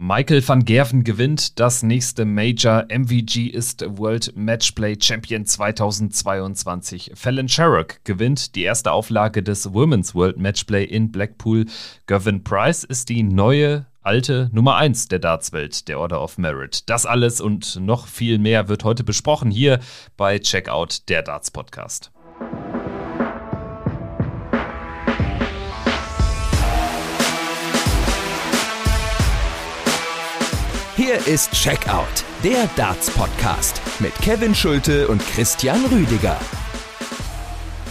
Michael van Gerven gewinnt das nächste Major. MVG ist World Matchplay Champion 2022. Fallon Sherrock gewinnt die erste Auflage des Women's World Matchplay in Blackpool. Gavin Price ist die neue alte Nummer 1 der Dartswelt, der Order of Merit. Das alles und noch viel mehr wird heute besprochen hier bei Checkout der Darts Podcast. Hier ist Checkout, der Darts Podcast mit Kevin Schulte und Christian Rüdiger.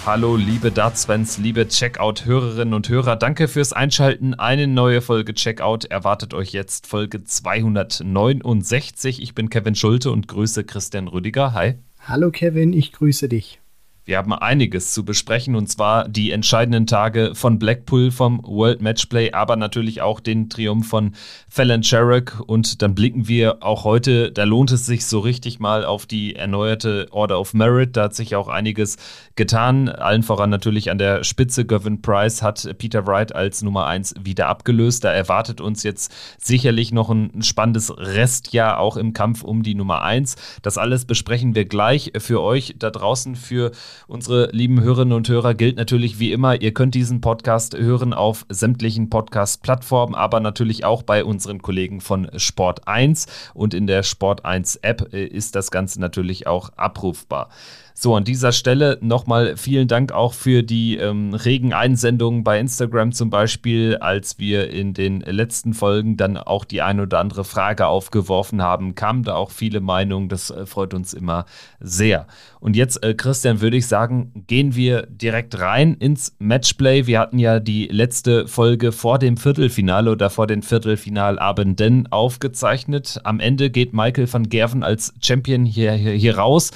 Hallo, liebe Darts-Fans, liebe Checkout-Hörerinnen und Hörer. Danke fürs Einschalten. Eine neue Folge Checkout erwartet euch jetzt Folge 269. Ich bin Kevin Schulte und grüße Christian Rüdiger. Hi. Hallo Kevin, ich grüße dich. Wir haben einiges zu besprechen und zwar die entscheidenden Tage von Blackpool vom World Matchplay, aber natürlich auch den Triumph von Fallon Sherrock und dann blicken wir auch heute, da lohnt es sich so richtig mal auf die erneuerte Order of Merit, da hat sich auch einiges getan, allen voran natürlich an der Spitze. Gavin Price hat Peter Wright als Nummer 1 wieder abgelöst, da erwartet uns jetzt sicherlich noch ein spannendes Restjahr auch im Kampf um die Nummer 1. Das alles besprechen wir gleich für euch da draußen, für Unsere lieben Hörerinnen und Hörer gilt natürlich wie immer, ihr könnt diesen Podcast hören auf sämtlichen Podcast-Plattformen, aber natürlich auch bei unseren Kollegen von Sport 1 und in der Sport 1 App äh, ist das Ganze natürlich auch abrufbar. So, an dieser Stelle nochmal vielen Dank auch für die ähm, regen Einsendungen bei Instagram zum Beispiel, als wir in den letzten Folgen dann auch die ein oder andere Frage aufgeworfen haben, kamen da auch viele Meinungen. Das äh, freut uns immer sehr. Und jetzt, äh, Christian, würde ich sagen, gehen wir direkt rein ins Matchplay. Wir hatten ja die letzte Folge vor dem Viertelfinale oder vor den Viertelfinalabenden aufgezeichnet. Am Ende geht Michael van Gerven als Champion hier, hier, hier raus.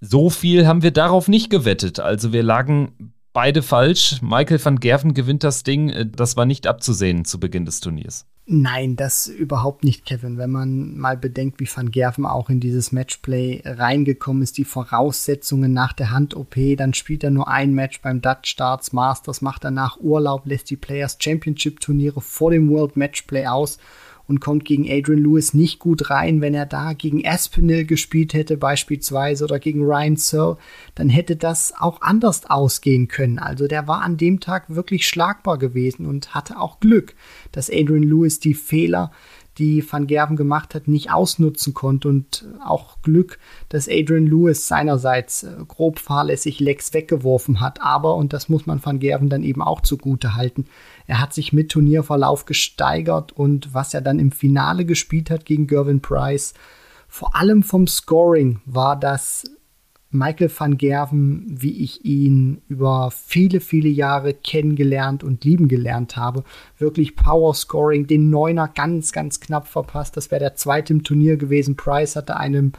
So viel haben wir darauf nicht gewettet. Also wir lagen beide falsch. Michael van Gerven gewinnt das Ding. Äh, das war nicht abzusehen zu Beginn des Turniers. Nein, das überhaupt nicht, Kevin. Wenn man mal bedenkt, wie Van Gerven auch in dieses Matchplay reingekommen ist, die Voraussetzungen nach der Hand-OP, dann spielt er nur ein Match beim Dutch Starts Masters, macht danach Urlaub, lässt die Players Championship Turniere vor dem World Matchplay aus und kommt gegen Adrian Lewis nicht gut rein. Wenn er da gegen Aspinall gespielt hätte beispielsweise oder gegen Ryan Searle, dann hätte das auch anders ausgehen können. Also der war an dem Tag wirklich schlagbar gewesen und hatte auch Glück, dass Adrian Lewis die Fehler die Van Gerven gemacht hat, nicht ausnutzen konnte und auch Glück, dass Adrian Lewis seinerseits äh, grob fahrlässig Lex weggeworfen hat. Aber, und das muss man Van Gerven dann eben auch zugute halten, er hat sich mit Turnierverlauf gesteigert und was er dann im Finale gespielt hat gegen Gervin Price, vor allem vom Scoring war das Michael van Gerven, wie ich ihn über viele, viele Jahre kennengelernt und lieben gelernt habe. Wirklich Power Scoring, den Neuner ganz, ganz knapp verpasst. Das wäre der zweite im Turnier gewesen. Price hatte einem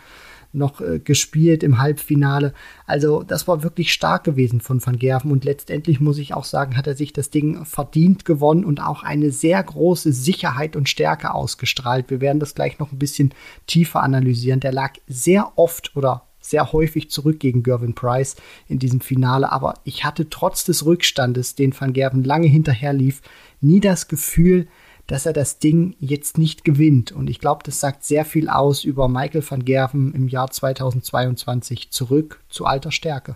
noch äh, gespielt im Halbfinale. Also das war wirklich stark gewesen von Van Gerven und letztendlich muss ich auch sagen, hat er sich das Ding verdient gewonnen und auch eine sehr große Sicherheit und Stärke ausgestrahlt. Wir werden das gleich noch ein bisschen tiefer analysieren. Der lag sehr oft oder sehr häufig zurück gegen Gervin Price in diesem Finale, aber ich hatte trotz des Rückstandes, den Van Gerven lange hinterher lief, nie das Gefühl, dass er das Ding jetzt nicht gewinnt. Und ich glaube, das sagt sehr viel aus über Michael van Gerven im Jahr 2022 zurück zu alter Stärke.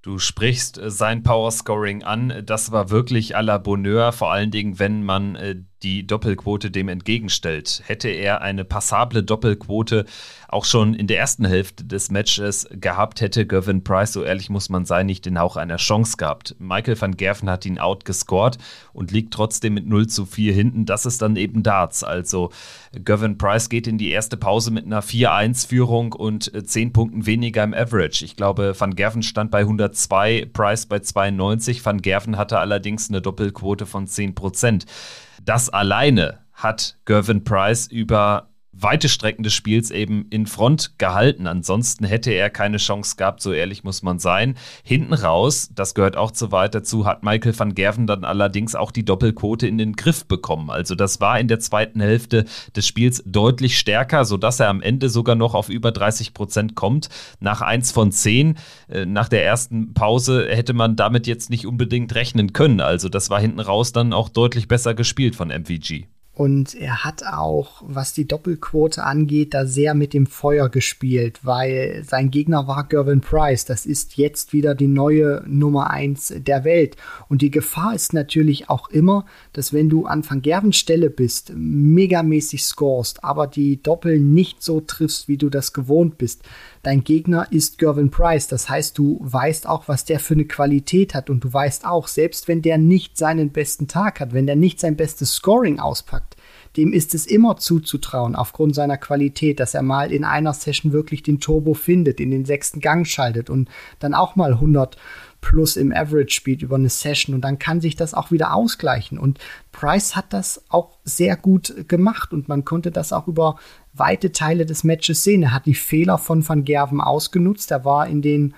Du sprichst äh, sein Powerscoring an. Das war wirklich à la Bonheur, vor allen Dingen, wenn man äh, die Doppelquote dem entgegenstellt. Hätte er eine passable Doppelquote auch schon in der ersten Hälfte des Matches gehabt, hätte Gavin Price, so ehrlich muss man sein, nicht den Hauch einer Chance gehabt. Michael van Gerven hat ihn outgescored und liegt trotzdem mit 0 zu 4 hinten. Das ist dann eben Darts. Also Gavin Price geht in die erste Pause mit einer 4-1-Führung und 10 Punkten weniger im Average. Ich glaube, van Gerven stand bei 102, Price bei 92. Van Gerven hatte allerdings eine Doppelquote von 10 Prozent. Das alleine hat Gervin Price über weite Strecken des Spiels eben in Front gehalten. Ansonsten hätte er keine Chance gehabt, so ehrlich muss man sein. Hinten raus, das gehört auch zu weit dazu, hat Michael van Gerven dann allerdings auch die Doppelquote in den Griff bekommen. Also das war in der zweiten Hälfte des Spiels deutlich stärker, sodass er am Ende sogar noch auf über 30 Prozent kommt. Nach 1 von 10, äh, nach der ersten Pause hätte man damit jetzt nicht unbedingt rechnen können. Also das war hinten raus dann auch deutlich besser gespielt von MVG. Und er hat auch, was die Doppelquote angeht, da sehr mit dem Feuer gespielt, weil sein Gegner war Gervin Price. Das ist jetzt wieder die neue Nummer eins der Welt. Und die Gefahr ist natürlich auch immer, dass wenn du an Van Gervens Stelle bist, megamäßig scorest, aber die Doppel nicht so triffst, wie du das gewohnt bist, dein Gegner ist Gervin Price. Das heißt, du weißt auch, was der für eine Qualität hat und du weißt auch, selbst wenn der nicht seinen besten Tag hat, wenn der nicht sein bestes Scoring auspackt, dem ist es immer zuzutrauen, aufgrund seiner Qualität, dass er mal in einer Session wirklich den Turbo findet, in den sechsten Gang schaltet und dann auch mal 100 plus im Average spielt über eine Session und dann kann sich das auch wieder ausgleichen. Und Price hat das auch sehr gut gemacht und man konnte das auch über weite Teile des Matches sehen. Er hat die Fehler von Van Gerven ausgenutzt. Er war in den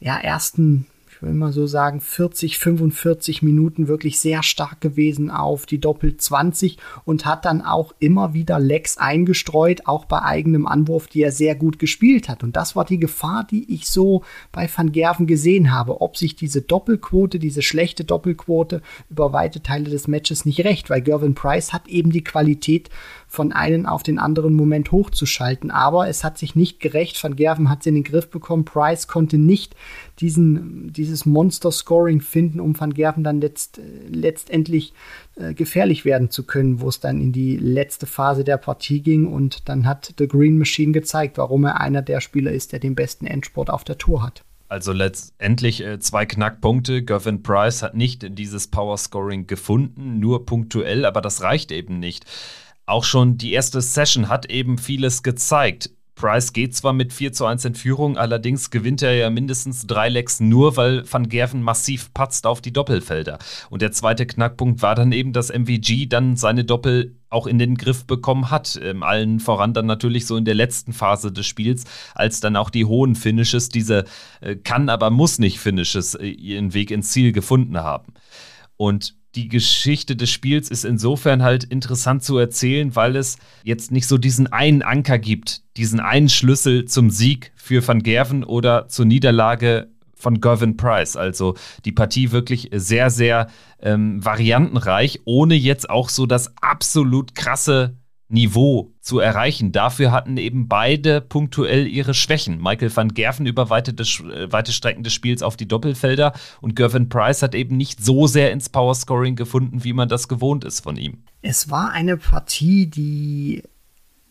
ja, ersten ich will mal so sagen, 40, 45 Minuten wirklich sehr stark gewesen auf die Doppel 20 und hat dann auch immer wieder Lecks eingestreut, auch bei eigenem Anwurf, die er sehr gut gespielt hat. Und das war die Gefahr, die ich so bei Van Gerven gesehen habe, ob sich diese Doppelquote, diese schlechte Doppelquote über weite Teile des Matches nicht recht, weil Gervin Price hat eben die Qualität, von einem auf den anderen Moment hochzuschalten. Aber es hat sich nicht gerecht. Van Gerven hat sie in den Griff bekommen. Price konnte nicht diesen, dieses Monster-Scoring finden, um Van Gerven dann letzt, letztendlich äh, gefährlich werden zu können, wo es dann in die letzte Phase der Partie ging. Und dann hat The Green Machine gezeigt, warum er einer der Spieler ist, der den besten Endsport auf der Tour hat. Also letztendlich äh, zwei Knackpunkte. Gervin Price hat nicht dieses Power Scoring gefunden, nur punktuell, aber das reicht eben nicht. Auch schon die erste Session hat eben vieles gezeigt. Price geht zwar mit 4 zu 1 in Führung, allerdings gewinnt er ja mindestens drei Lecks nur, weil Van Gerven massiv patzt auf die Doppelfelder. Und der zweite Knackpunkt war dann eben, dass MVG dann seine Doppel auch in den Griff bekommen hat. Ähm, allen voran dann natürlich so in der letzten Phase des Spiels, als dann auch die hohen Finishes, diese äh, kann, aber muss nicht Finishes, äh, ihren Weg ins Ziel gefunden haben. Und die Geschichte des Spiels ist insofern halt interessant zu erzählen, weil es jetzt nicht so diesen einen Anker gibt, diesen einen Schlüssel zum Sieg für Van Gerven oder zur Niederlage von Gervin Price. Also die Partie wirklich sehr, sehr ähm, variantenreich, ohne jetzt auch so das absolut krasse Niveau zu erreichen. Dafür hatten eben beide punktuell ihre Schwächen. Michael van Gerven über weite, äh, weite Strecken des Spiels auf die Doppelfelder und Gervin Price hat eben nicht so sehr ins Powerscoring gefunden, wie man das gewohnt ist von ihm. Es war eine Partie, die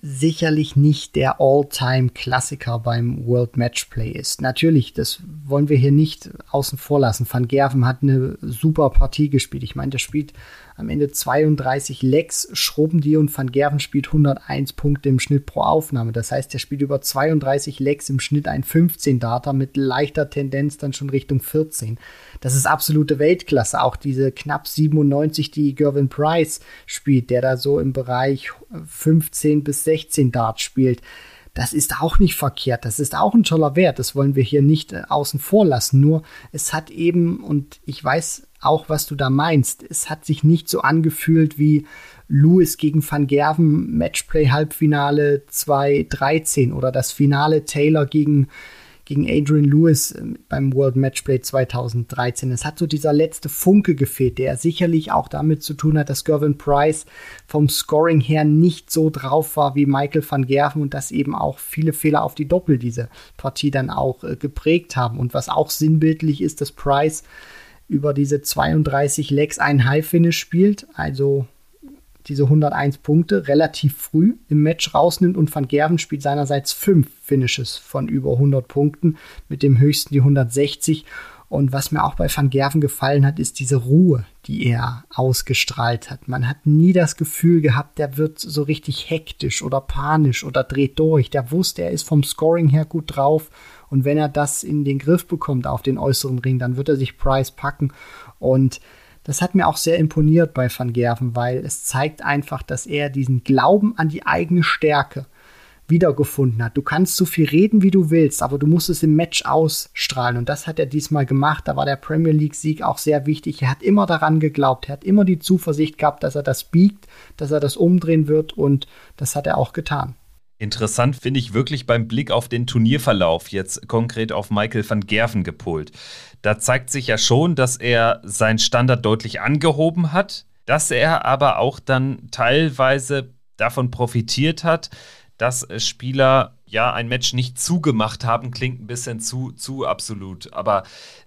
sicherlich nicht der All-Time-Klassiker beim World Matchplay ist. Natürlich, das wollen wir hier nicht außen vor lassen. Van Gerven hat eine super Partie gespielt. Ich meine, der spielt am Ende 32 Lecks, schrubben die und Van Gerven spielt 101 Punkte im Schnitt pro Aufnahme. Das heißt, er spielt über 32 Lecks im Schnitt ein 15 Data mit leichter Tendenz dann schon Richtung 14. Das ist absolute Weltklasse. Auch diese knapp 97, die Gervin Price spielt, der da so im Bereich 15 bis 16 Darts spielt das ist auch nicht verkehrt, das ist auch ein toller Wert, das wollen wir hier nicht äh, außen vor lassen. Nur es hat eben, und ich weiß auch, was du da meinst. Es hat sich nicht so angefühlt wie Lewis gegen Van Gerven Matchplay Halbfinale 2013 oder das Finale Taylor gegen gegen Adrian Lewis äh, beim World Matchplay 2013. Es hat so dieser letzte Funke gefehlt, der sicherlich auch damit zu tun hat, dass Gervin Price vom Scoring her nicht so drauf war wie Michael van Gerven und dass eben auch viele Fehler auf die Doppel diese Partie dann auch äh, geprägt haben. Und was auch sinnbildlich ist, dass Price über diese 32 Legs ein High-Finish spielt, also diese 101 Punkte relativ früh im Match rausnimmt und Van Gerven spielt seinerseits fünf Finishes von über 100 Punkten, mit dem höchsten die 160. Und was mir auch bei Van Gerven gefallen hat, ist diese Ruhe, die er ausgestrahlt hat. Man hat nie das Gefühl gehabt, der wird so richtig hektisch oder panisch oder dreht durch. Der wusste, er ist vom Scoring her gut drauf und wenn er das in den Griff bekommt auf den äußeren Ring, dann wird er sich Price packen. Und das hat mir auch sehr imponiert bei Van Gerven, weil es zeigt einfach, dass er diesen Glauben an die eigene Stärke wiedergefunden hat. Du kannst so viel reden, wie du willst, aber du musst es im Match ausstrahlen. Und das hat er diesmal gemacht. Da war der Premier League-Sieg auch sehr wichtig. Er hat immer daran geglaubt. Er hat immer die Zuversicht gehabt, dass er das biegt, dass er das umdrehen wird. Und das hat er auch getan. Interessant finde ich wirklich beim Blick auf den Turnierverlauf, jetzt konkret auf Michael van Gerven gepolt. Da zeigt sich ja schon, dass er seinen Standard deutlich angehoben hat, dass er aber auch dann teilweise davon profitiert hat, dass Spieler ja ein Match nicht zugemacht haben, klingt ein bisschen zu, zu absolut. Aber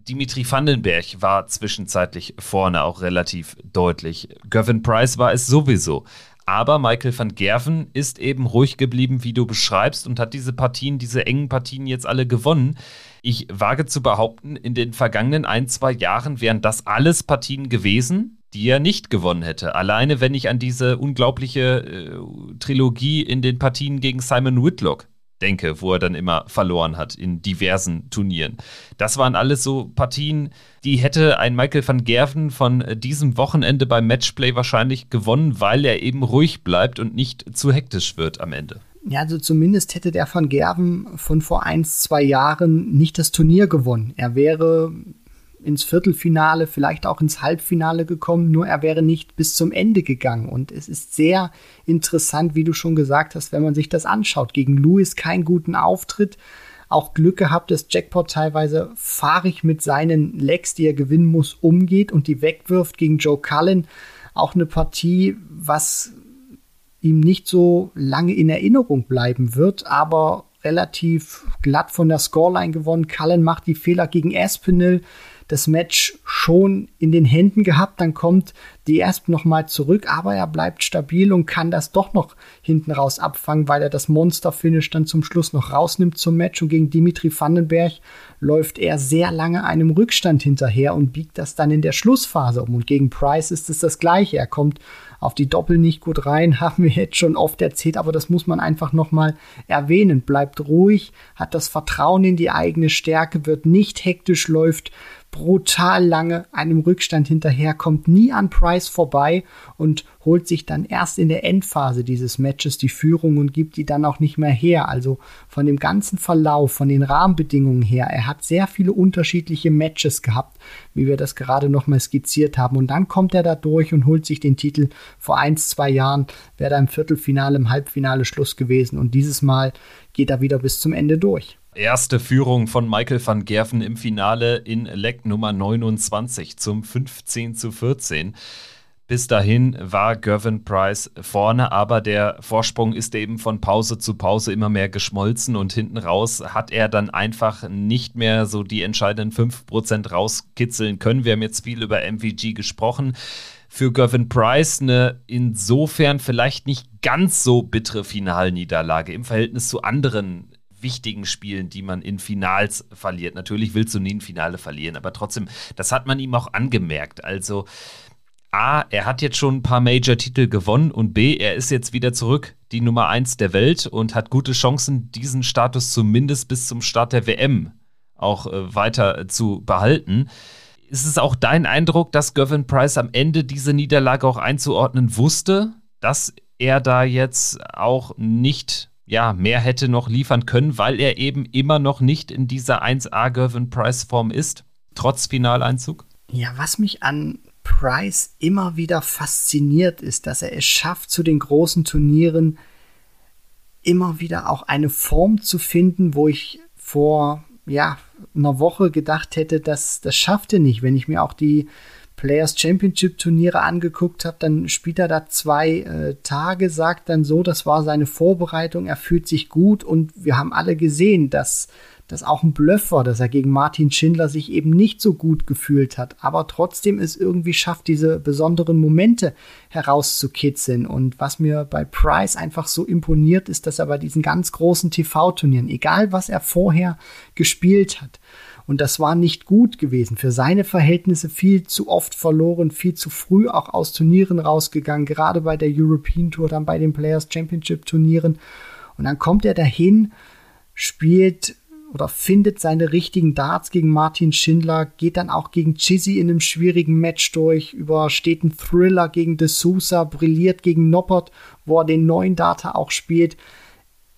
Dimitri Vandenberg war zwischenzeitlich vorne auch relativ deutlich. Gavin Price war es sowieso. Aber Michael van Gerven ist eben ruhig geblieben, wie du beschreibst, und hat diese Partien, diese engen Partien jetzt alle gewonnen. Ich wage zu behaupten, in den vergangenen ein, zwei Jahren wären das alles Partien gewesen, die er nicht gewonnen hätte. Alleine wenn ich an diese unglaubliche äh, Trilogie in den Partien gegen Simon Whitlock denke, wo er dann immer verloren hat in diversen Turnieren. Das waren alles so Partien, die hätte ein Michael van Gerven von äh, diesem Wochenende beim Matchplay wahrscheinlich gewonnen, weil er eben ruhig bleibt und nicht zu hektisch wird am Ende. Ja, also zumindest hätte der van Gerven von vor ein, zwei Jahren nicht das Turnier gewonnen. Er wäre ins Viertelfinale, vielleicht auch ins Halbfinale gekommen, nur er wäre nicht bis zum Ende gegangen. Und es ist sehr interessant, wie du schon gesagt hast, wenn man sich das anschaut. Gegen Lewis keinen guten Auftritt. Auch Glück gehabt, dass Jackpot teilweise fahrig mit seinen Legs, die er gewinnen muss, umgeht und die wegwirft gegen Joe Cullen. Auch eine Partie, was ihm nicht so lange in Erinnerung bleiben wird, aber relativ glatt von der Scoreline gewonnen. Cullen macht die Fehler gegen Aspinall, das Match schon in den Händen gehabt. Dann kommt die Asp nochmal zurück, aber er bleibt stabil und kann das doch noch hinten raus abfangen, weil er das Monster-Finish dann zum Schluss noch rausnimmt zum Match. Und gegen Dimitri Vandenberg läuft er sehr lange einem Rückstand hinterher und biegt das dann in der Schlussphase um. Und gegen Price ist es das Gleiche. Er kommt auf die Doppel nicht gut rein, haben wir jetzt schon oft erzählt, aber das muss man einfach nochmal erwähnen. Bleibt ruhig, hat das Vertrauen in die eigene Stärke, wird nicht hektisch, läuft brutal lange einem Rückstand hinterher, kommt nie an Price vorbei und holt sich dann erst in der Endphase dieses Matches die Führung und gibt die dann auch nicht mehr her. Also von dem ganzen Verlauf, von den Rahmenbedingungen her, er hat sehr viele unterschiedliche Matches gehabt, wie wir das gerade nochmal skizziert haben. Und dann kommt er da durch und holt sich den Titel. Vor ein, zwei Jahren wäre er im Viertelfinale, im Halbfinale Schluss gewesen. Und dieses Mal geht er wieder bis zum Ende durch. Erste Führung von Michael van Gerven im Finale in Leck Nummer 29 zum 15 zu 14. Bis dahin war Gervin Price vorne, aber der Vorsprung ist eben von Pause zu Pause immer mehr geschmolzen und hinten raus hat er dann einfach nicht mehr so die entscheidenden 5% rauskitzeln können. Wir haben jetzt viel über MVG gesprochen. Für Gervin Price eine insofern vielleicht nicht ganz so bittere Finalniederlage im Verhältnis zu anderen wichtigen Spielen, die man in Finals verliert. Natürlich willst du nie ein Finale verlieren, aber trotzdem, das hat man ihm auch angemerkt. Also, A, er hat jetzt schon ein paar Major-Titel gewonnen und B, er ist jetzt wieder zurück, die Nummer 1 der Welt und hat gute Chancen, diesen Status zumindest bis zum Start der WM auch äh, weiter zu behalten. Ist es auch dein Eindruck, dass Gavin Price am Ende diese Niederlage auch einzuordnen wusste, dass er da jetzt auch nicht ja, mehr hätte noch liefern können, weil er eben immer noch nicht in dieser 1A Gervin Price Form ist, trotz Finaleinzug? Ja, was mich an Price immer wieder fasziniert, ist, dass er es schafft, zu den großen Turnieren immer wieder auch eine Form zu finden, wo ich vor ja, einer Woche gedacht hätte, dass das schafft er nicht. Wenn ich mir auch die Players Championship Turniere angeguckt habe, dann spielt er da zwei äh, Tage, sagt dann so, das war seine Vorbereitung, er fühlt sich gut und wir haben alle gesehen, dass das auch ein Bluff war, dass er gegen Martin Schindler sich eben nicht so gut gefühlt hat, aber trotzdem es irgendwie schafft, diese besonderen Momente herauszukitzeln. Und was mir bei Price einfach so imponiert, ist, dass er bei diesen ganz großen TV-Turnieren, egal was er vorher gespielt hat, und das war nicht gut gewesen. Für seine Verhältnisse viel zu oft verloren, viel zu früh auch aus Turnieren rausgegangen, gerade bei der European Tour, dann bei den Players Championship Turnieren. Und dann kommt er dahin, spielt oder findet seine richtigen Darts gegen Martin Schindler, geht dann auch gegen Chizzy in einem schwierigen Match durch, übersteht einen Thriller gegen De Sousa, brilliert gegen Noppert, wo er den neuen Data auch spielt.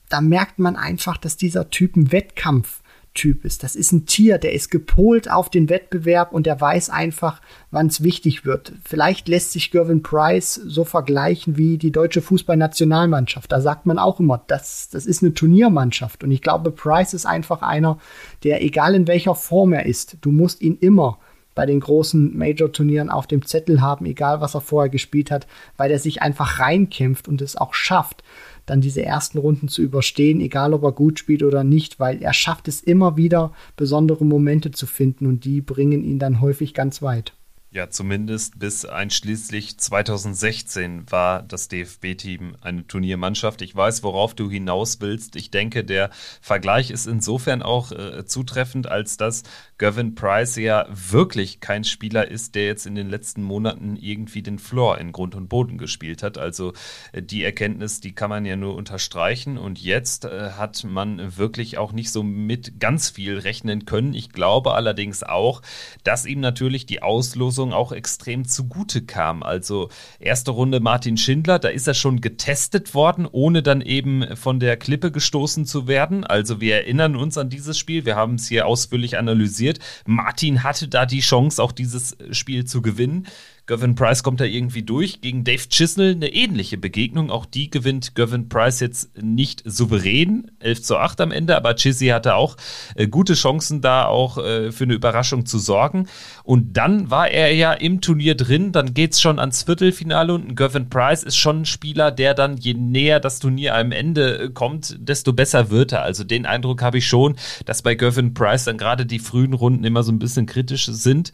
Da merkt man einfach, dass dieser Typ einen Wettkampf Typ ist. Das ist ein Tier, der ist gepolt auf den Wettbewerb und der weiß einfach, wann es wichtig wird. Vielleicht lässt sich Gervin Price so vergleichen wie die deutsche Fußballnationalmannschaft. Da sagt man auch immer, das, das ist eine Turniermannschaft. Und ich glaube, Price ist einfach einer, der, egal in welcher Form er ist, du musst ihn immer bei den großen Major-Turnieren auf dem Zettel haben, egal was er vorher gespielt hat, weil er sich einfach reinkämpft und es auch schafft, dann diese ersten Runden zu überstehen, egal ob er gut spielt oder nicht, weil er schafft es immer wieder, besondere Momente zu finden und die bringen ihn dann häufig ganz weit. Ja, zumindest bis einschließlich 2016 war das DFB-Team eine Turniermannschaft. Ich weiß, worauf du hinaus willst. Ich denke, der Vergleich ist insofern auch äh, zutreffend, als dass Gavin Price ja wirklich kein Spieler ist, der jetzt in den letzten Monaten irgendwie den Floor in Grund und Boden gespielt hat. Also äh, die Erkenntnis, die kann man ja nur unterstreichen. Und jetzt äh, hat man wirklich auch nicht so mit ganz viel rechnen können. Ich glaube allerdings auch, dass ihm natürlich die Auslosung Lösung auch extrem zugute kam. Also erste Runde Martin Schindler, da ist er schon getestet worden, ohne dann eben von der Klippe gestoßen zu werden. Also wir erinnern uns an dieses Spiel, wir haben es hier ausführlich analysiert. Martin hatte da die Chance, auch dieses Spiel zu gewinnen. Gavin Price kommt da irgendwie durch. Gegen Dave Chisnell eine ähnliche Begegnung. Auch die gewinnt Gavin Price jetzt nicht souverän. 11 zu 8 am Ende, aber Chizzy hatte auch äh, gute Chancen da auch äh, für eine Überraschung zu sorgen. Und dann war er ja im Turnier drin. Dann geht es schon ans Viertelfinale und Gavin Price ist schon ein Spieler, der dann, je näher das Turnier am Ende äh, kommt, desto besser wird er. Also den Eindruck habe ich schon, dass bei Gavin Price dann gerade die frühen Runden immer so ein bisschen kritisch sind.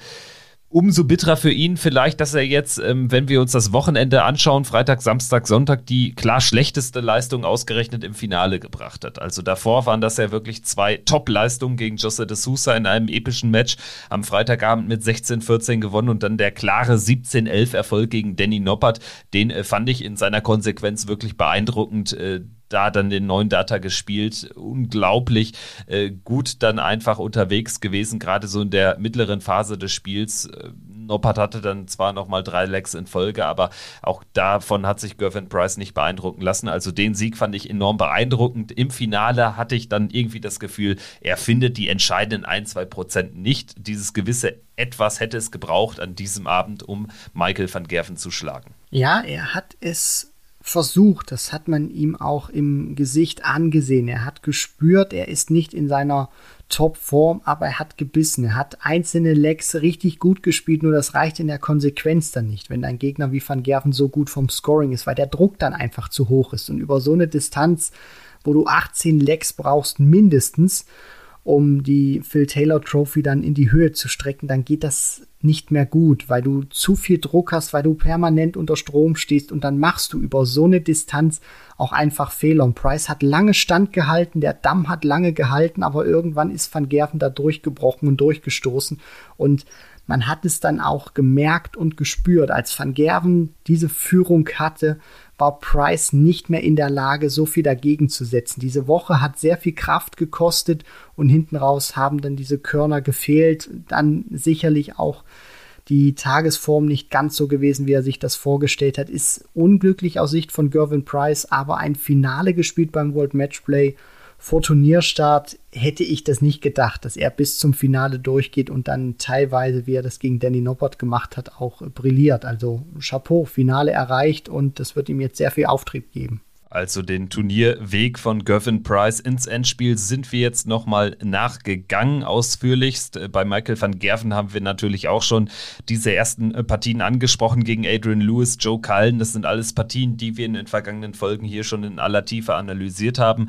Umso bitterer für ihn vielleicht, dass er jetzt, ähm, wenn wir uns das Wochenende anschauen, Freitag, Samstag, Sonntag, die klar schlechteste Leistung ausgerechnet im Finale gebracht hat. Also davor waren das ja wirklich zwei Top-Leistungen gegen Jose de Sousa in einem epischen Match. Am Freitagabend mit 16-14 gewonnen und dann der klare 17-11 Erfolg gegen Danny Noppert. Den äh, fand ich in seiner Konsequenz wirklich beeindruckend. Äh, da dann den neuen Data gespielt. Unglaublich äh, gut dann einfach unterwegs gewesen, gerade so in der mittleren Phase des Spiels. Äh, Noppert hatte dann zwar nochmal drei Legs in Folge, aber auch davon hat sich Gervin Price nicht beeindrucken lassen. Also den Sieg fand ich enorm beeindruckend. Im Finale hatte ich dann irgendwie das Gefühl, er findet die entscheidenden ein, zwei Prozent nicht. Dieses gewisse etwas hätte es gebraucht an diesem Abend, um Michael van Gerven zu schlagen. Ja, er hat es versucht. Das hat man ihm auch im Gesicht angesehen. Er hat gespürt, er ist nicht in seiner Topform, aber er hat gebissen. Er hat einzelne Legs richtig gut gespielt, nur das reicht in der Konsequenz dann nicht, wenn dein Gegner wie Van Gerven so gut vom Scoring ist, weil der Druck dann einfach zu hoch ist. Und über so eine Distanz, wo du 18 Legs brauchst, mindestens, um die Phil Taylor Trophy dann in die Höhe zu strecken, dann geht das nicht mehr gut, weil du zu viel Druck hast, weil du permanent unter Strom stehst und dann machst du über so eine Distanz auch einfach Fehler. Und Price hat lange Stand gehalten, der Damm hat lange gehalten, aber irgendwann ist Van Gerven da durchgebrochen und durchgestoßen und man hat es dann auch gemerkt und gespürt, als Van Gerven diese Führung hatte, war Price nicht mehr in der Lage, so viel dagegen zu setzen. Diese Woche hat sehr viel Kraft gekostet und hinten raus haben dann diese Körner gefehlt. Dann sicherlich auch die Tagesform nicht ganz so gewesen, wie er sich das vorgestellt hat. Ist unglücklich aus Sicht von Gervin Price, aber ein Finale gespielt beim World Matchplay vor Turnierstart hätte ich das nicht gedacht, dass er bis zum Finale durchgeht und dann teilweise, wie er das gegen Danny Noppert gemacht hat, auch brilliert. Also Chapeau, Finale erreicht und das wird ihm jetzt sehr viel Auftrieb geben. Also den Turnierweg von Gervin Price ins Endspiel sind wir jetzt nochmal nachgegangen, ausführlichst. Bei Michael van Gerven haben wir natürlich auch schon diese ersten Partien angesprochen gegen Adrian Lewis, Joe Cullen. Das sind alles Partien, die wir in den vergangenen Folgen hier schon in aller Tiefe analysiert haben.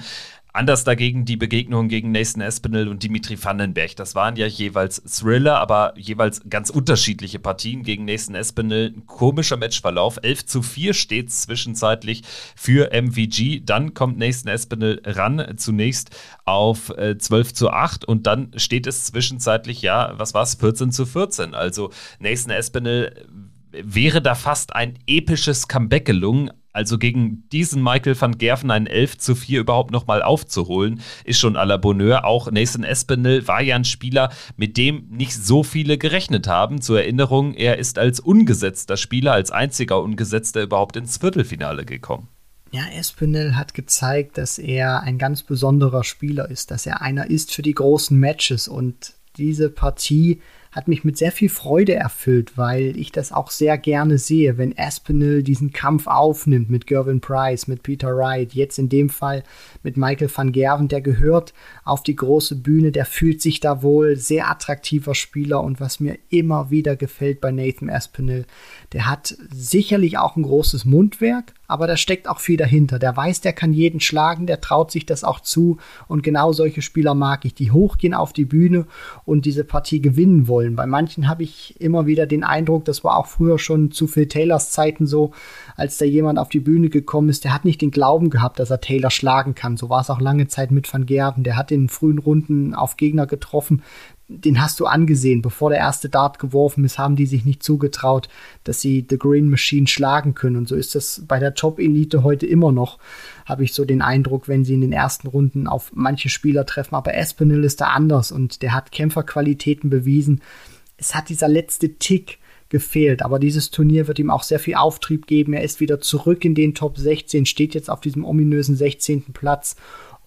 Anders dagegen die Begegnung gegen Nathan Espinel und Dimitri Vandenberg. Das waren ja jeweils Thriller, aber jeweils ganz unterschiedliche Partien gegen Nathan Espinel. Ein komischer Matchverlauf. 11 zu 4 steht zwischenzeitlich für MVG. Dann kommt Nathan Espinel ran, zunächst auf äh, 12 zu 8 und dann steht es zwischenzeitlich, ja, was war es, 14 zu 14. Also Nathan Espinel wäre da fast ein episches Comeback gelungen, also gegen diesen Michael van Gerven ein 11 zu 4 überhaupt nochmal aufzuholen, ist schon à la Bonheur. Auch Nathan Espinel war ja ein Spieler, mit dem nicht so viele gerechnet haben. Zur Erinnerung, er ist als ungesetzter Spieler, als einziger Ungesetzter überhaupt ins Viertelfinale gekommen. Ja, Espinel hat gezeigt, dass er ein ganz besonderer Spieler ist, dass er einer ist für die großen Matches und diese Partie hat mich mit sehr viel Freude erfüllt, weil ich das auch sehr gerne sehe, wenn Aspinall diesen Kampf aufnimmt mit Gervin Price, mit Peter Wright, jetzt in dem Fall mit Michael van Gerven, der gehört auf die große Bühne, der fühlt sich da wohl, sehr attraktiver Spieler und was mir immer wieder gefällt bei Nathan Aspinall, der hat sicherlich auch ein großes Mundwerk, aber da steckt auch viel dahinter. Der weiß, der kann jeden schlagen, der traut sich das auch zu und genau solche Spieler mag ich, die hochgehen auf die Bühne und diese Partie gewinnen wollen. Bei manchen habe ich immer wieder den Eindruck, das war auch früher schon zu Phil Taylors Zeiten so, als da jemand auf die Bühne gekommen ist, der hat nicht den Glauben gehabt, dass er Taylor schlagen kann. So war es auch lange Zeit mit Van Gerven. Der hat in frühen Runden auf Gegner getroffen, den hast du angesehen, bevor der erste Dart geworfen ist, haben die sich nicht zugetraut, dass sie The Green Machine schlagen können. Und so ist das bei der Top-Elite heute immer noch, habe ich so den Eindruck, wenn sie in den ersten Runden auf manche Spieler treffen. Aber Espinel ist da anders und der hat Kämpferqualitäten bewiesen. Es hat dieser letzte Tick gefehlt. Aber dieses Turnier wird ihm auch sehr viel Auftrieb geben. Er ist wieder zurück in den Top 16, steht jetzt auf diesem ominösen 16. Platz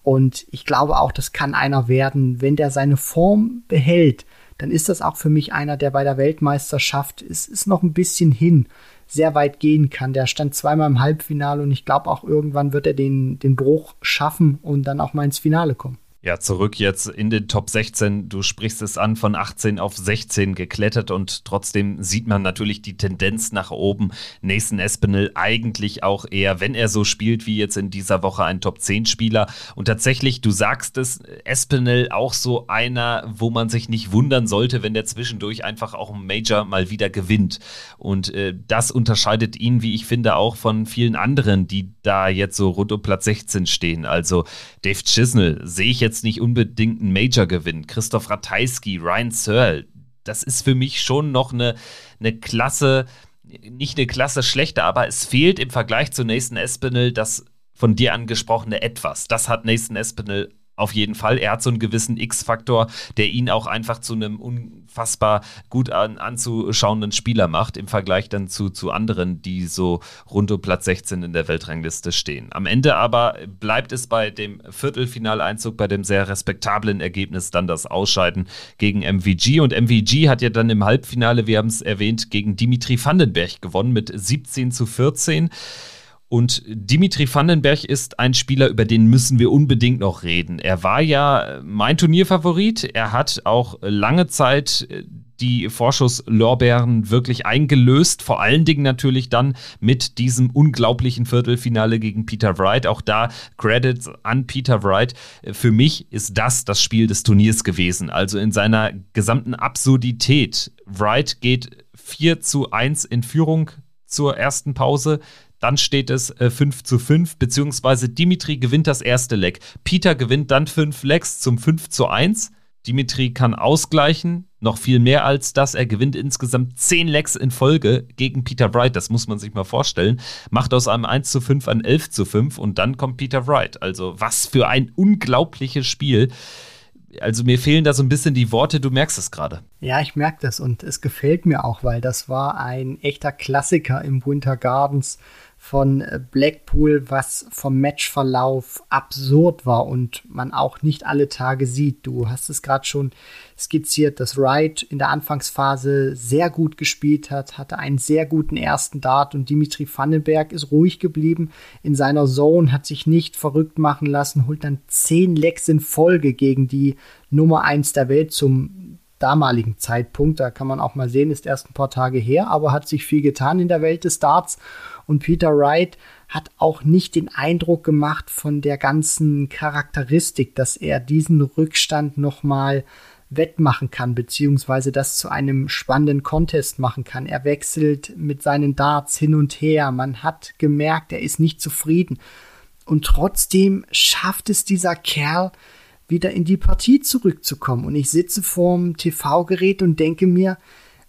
und ich glaube auch, das kann einer werden, wenn der seine Form behält, dann ist das auch für mich einer, der bei der Weltmeisterschaft, es ist noch ein bisschen hin, sehr weit gehen kann. Der stand zweimal im Halbfinale und ich glaube auch irgendwann wird er den, den Bruch schaffen und dann auch mal ins Finale kommen. Ja, zurück jetzt in den Top 16. Du sprichst es an, von 18 auf 16 geklettert und trotzdem sieht man natürlich die Tendenz nach oben. Nathan Espinel eigentlich auch eher, wenn er so spielt wie jetzt in dieser Woche, ein Top 10 Spieler. Und tatsächlich, du sagst es, Espinel auch so einer, wo man sich nicht wundern sollte, wenn der zwischendurch einfach auch ein Major mal wieder gewinnt. Und äh, das unterscheidet ihn, wie ich finde, auch von vielen anderen, die da jetzt so rund um Platz 16 stehen. Also Dave Chisnell sehe ich jetzt jetzt nicht unbedingt ein Major-Gewinn. Christoph Ratajski, Ryan Searle, das ist für mich schon noch eine, eine Klasse, nicht eine Klasse schlechter, aber es fehlt im Vergleich zu Nathan Espinel das von dir angesprochene Etwas. Das hat Nathan Espinel auf jeden Fall. Er hat so einen gewissen X-Faktor, der ihn auch einfach zu einem unfassbar gut an, anzuschauenden Spieler macht, im Vergleich dann zu, zu anderen, die so rund um Platz 16 in der Weltrangliste stehen. Am Ende aber bleibt es bei dem Viertelfinaleinzug, bei dem sehr respektablen Ergebnis, dann das Ausscheiden gegen MVG. Und MVG hat ja dann im Halbfinale, wir haben es erwähnt, gegen Dimitri Vandenberg gewonnen mit 17 zu 14. Und Dimitri Vandenberg ist ein Spieler, über den müssen wir unbedingt noch reden. Er war ja mein Turnierfavorit. Er hat auch lange Zeit äh, die Vorschusslorbeeren wirklich eingelöst. Vor allen Dingen natürlich dann mit diesem unglaublichen Viertelfinale gegen Peter Wright. Auch da Credits an Peter Wright. Für mich ist das das Spiel des Turniers gewesen. Also in seiner gesamten Absurdität. Wright geht 4 zu 1 in Führung zur ersten Pause. Dann steht es äh, 5 zu 5, beziehungsweise Dimitri gewinnt das erste Leck. Peter gewinnt dann 5 Lecks zum 5 zu 1. Dimitri kann ausgleichen, noch viel mehr als das. Er gewinnt insgesamt 10 Lecks in Folge gegen Peter Wright. Das muss man sich mal vorstellen. Macht aus einem 1 zu 5 ein 11 zu 5 und dann kommt Peter Wright. Also was für ein unglaubliches Spiel. Also mir fehlen da so ein bisschen die Worte, du merkst es gerade. Ja, ich merke das und es gefällt mir auch, weil das war ein echter Klassiker im Winter Gardens von Blackpool, was vom Matchverlauf absurd war und man auch nicht alle Tage sieht. Du hast es gerade schon skizziert, dass Wright in der Anfangsphase sehr gut gespielt hat, hatte einen sehr guten ersten Dart und Dimitri Vandenberg ist ruhig geblieben in seiner Zone, hat sich nicht verrückt machen lassen, holt dann zehn Lecks in Folge gegen die Nummer eins der Welt zum damaligen Zeitpunkt. Da kann man auch mal sehen, ist erst ein paar Tage her, aber hat sich viel getan in der Welt des Darts und Peter Wright hat auch nicht den Eindruck gemacht von der ganzen Charakteristik, dass er diesen Rückstand nochmal wettmachen kann, beziehungsweise das zu einem spannenden Contest machen kann. Er wechselt mit seinen Darts hin und her. Man hat gemerkt, er ist nicht zufrieden. Und trotzdem schafft es dieser Kerl, wieder in die Partie zurückzukommen. Und ich sitze vorm TV-Gerät und denke mir,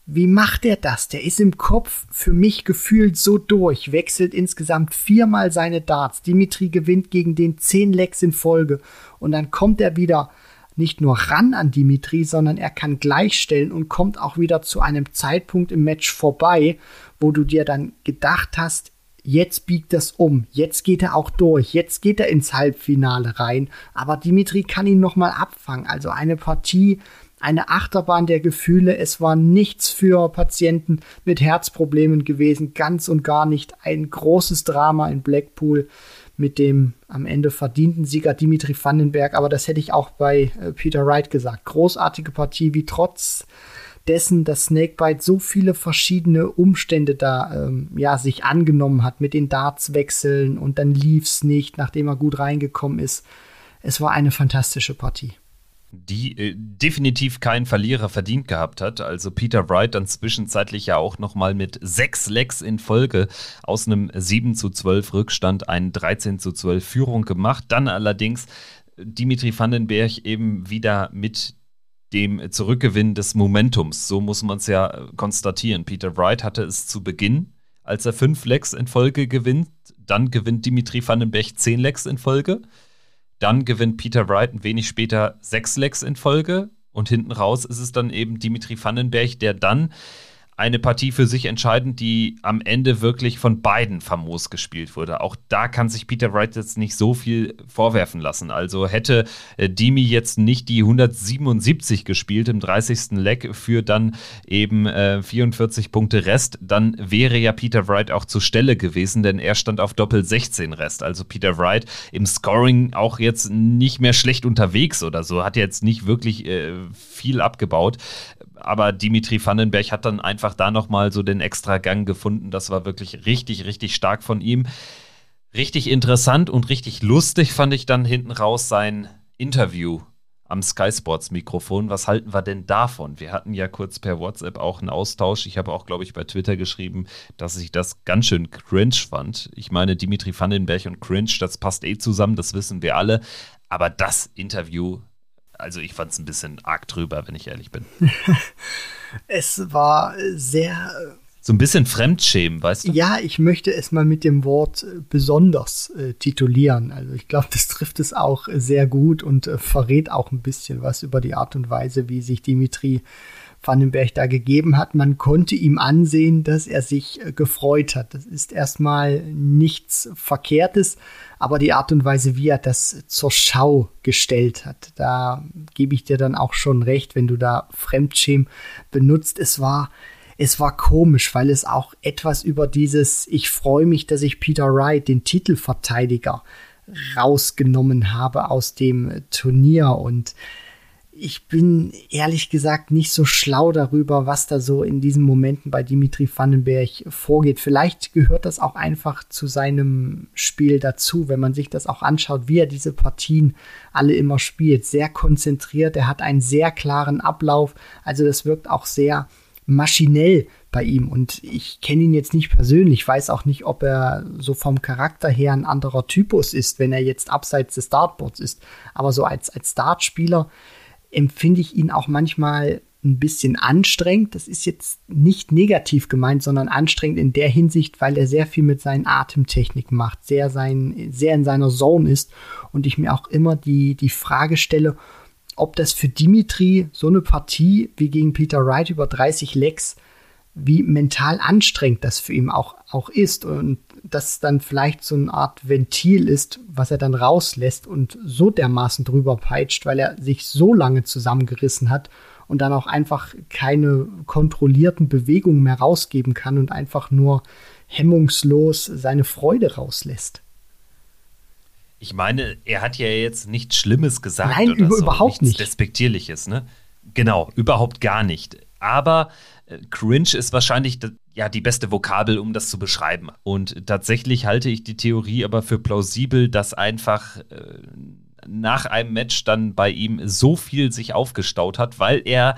wie macht er das? Der ist im Kopf für mich gefühlt so durch, wechselt insgesamt viermal seine Darts. Dimitri gewinnt gegen den zehn Lecks in Folge und dann kommt er wieder nicht nur ran an Dimitri, sondern er kann gleichstellen und kommt auch wieder zu einem Zeitpunkt im Match vorbei, wo du dir dann gedacht hast, jetzt biegt das um, jetzt geht er auch durch, jetzt geht er ins Halbfinale rein, aber Dimitri kann ihn nochmal abfangen. Also eine Partie, eine Achterbahn der Gefühle. Es war nichts für Patienten mit Herzproblemen gewesen, ganz und gar nicht. Ein großes Drama in Blackpool mit dem am Ende verdienten Sieger Dimitri Vandenberg. Aber das hätte ich auch bei äh, Peter Wright gesagt. Großartige Partie, wie trotz dessen, dass Snakebite so viele verschiedene Umstände da ähm, ja sich angenommen hat mit den Darts-Wechseln und dann lief's nicht, nachdem er gut reingekommen ist. Es war eine fantastische Partie die äh, definitiv keinen Verlierer verdient gehabt hat. Also Peter Wright dann zwischenzeitlich ja auch nochmal mit sechs Lecks in Folge aus einem 7 zu 12 Rückstand einen 13 zu 12 Führung gemacht. Dann allerdings Dimitri Vandenberg eben wieder mit dem Zurückgewinn des Momentums. So muss man es ja konstatieren. Peter Wright hatte es zu Beginn, als er fünf Lecks in Folge gewinnt. Dann gewinnt Dimitri Vandenberg zehn Lecks in Folge. Dann gewinnt Peter Wright ein wenig später sechs Lecks in Folge. Und hinten raus ist es dann eben Dimitri Vandenberg, der dann eine Partie für sich entscheidend, die am Ende wirklich von beiden famos gespielt wurde. Auch da kann sich Peter Wright jetzt nicht so viel vorwerfen lassen. Also hätte äh, Dimi jetzt nicht die 177 gespielt im 30. Leck für dann eben äh, 44 Punkte Rest, dann wäre ja Peter Wright auch zur Stelle gewesen, denn er stand auf Doppel 16 Rest. Also Peter Wright im Scoring auch jetzt nicht mehr schlecht unterwegs oder so, hat jetzt nicht wirklich äh, viel abgebaut aber Dimitri Vandenberg hat dann einfach da nochmal so den extra Gang gefunden. Das war wirklich richtig, richtig stark von ihm. Richtig interessant und richtig lustig fand ich dann hinten raus sein Interview am Sky Sports Mikrofon. Was halten wir denn davon? Wir hatten ja kurz per WhatsApp auch einen Austausch. Ich habe auch, glaube ich, bei Twitter geschrieben, dass ich das ganz schön cringe fand. Ich meine, Dimitri Vandenberg und cringe, das passt eh zusammen, das wissen wir alle. Aber das Interview also ich fand es ein bisschen arg drüber, wenn ich ehrlich bin. es war sehr. So ein bisschen Fremdschämen, weißt du? Ja, ich möchte es mal mit dem Wort äh, besonders äh, titulieren. Also ich glaube, das trifft es auch sehr gut und äh, verrät auch ein bisschen was über die Art und Weise, wie sich Dimitri Vandenberg da gegeben hat. Man konnte ihm ansehen, dass er sich äh, gefreut hat. Das ist erstmal nichts Verkehrtes, aber die Art und Weise, wie er das zur Schau gestellt hat, da gebe ich dir dann auch schon recht, wenn du da Fremdschämen benutzt. Es war es war komisch, weil es auch etwas über dieses Ich freue mich, dass ich Peter Wright, den Titelverteidiger, rausgenommen habe aus dem Turnier und ich bin ehrlich gesagt nicht so schlau darüber, was da so in diesen Momenten bei Dimitri Vandenberg vorgeht. Vielleicht gehört das auch einfach zu seinem Spiel dazu, wenn man sich das auch anschaut, wie er diese Partien alle immer spielt. Sehr konzentriert, er hat einen sehr klaren Ablauf, also das wirkt auch sehr maschinell bei ihm. Und ich kenne ihn jetzt nicht persönlich, weiß auch nicht, ob er so vom Charakter her ein anderer Typus ist, wenn er jetzt abseits des Startboards ist. Aber so als, als Startspieler empfinde ich ihn auch manchmal ein bisschen anstrengend. Das ist jetzt nicht negativ gemeint, sondern anstrengend in der Hinsicht, weil er sehr viel mit seinen Atemtechniken macht, sehr, sein, sehr in seiner Zone ist und ich mir auch immer die, die Frage stelle, ob das für Dimitri so eine Partie wie gegen Peter Wright über 30 Lecks, wie mental anstrengend das für ihn auch, auch ist und das dann vielleicht so eine Art Ventil ist, was er dann rauslässt und so dermaßen drüber peitscht, weil er sich so lange zusammengerissen hat und dann auch einfach keine kontrollierten Bewegungen mehr rausgeben kann und einfach nur hemmungslos seine Freude rauslässt. Ich meine, er hat ja jetzt nichts Schlimmes gesagt. Nein, oder über, so. überhaupt nichts nicht. Despektierliches, ne? Genau, überhaupt gar nicht. Aber äh, cringe ist wahrscheinlich ja die beste Vokabel, um das zu beschreiben. Und tatsächlich halte ich die Theorie aber für plausibel, dass einfach äh, nach einem Match dann bei ihm so viel sich aufgestaut hat, weil er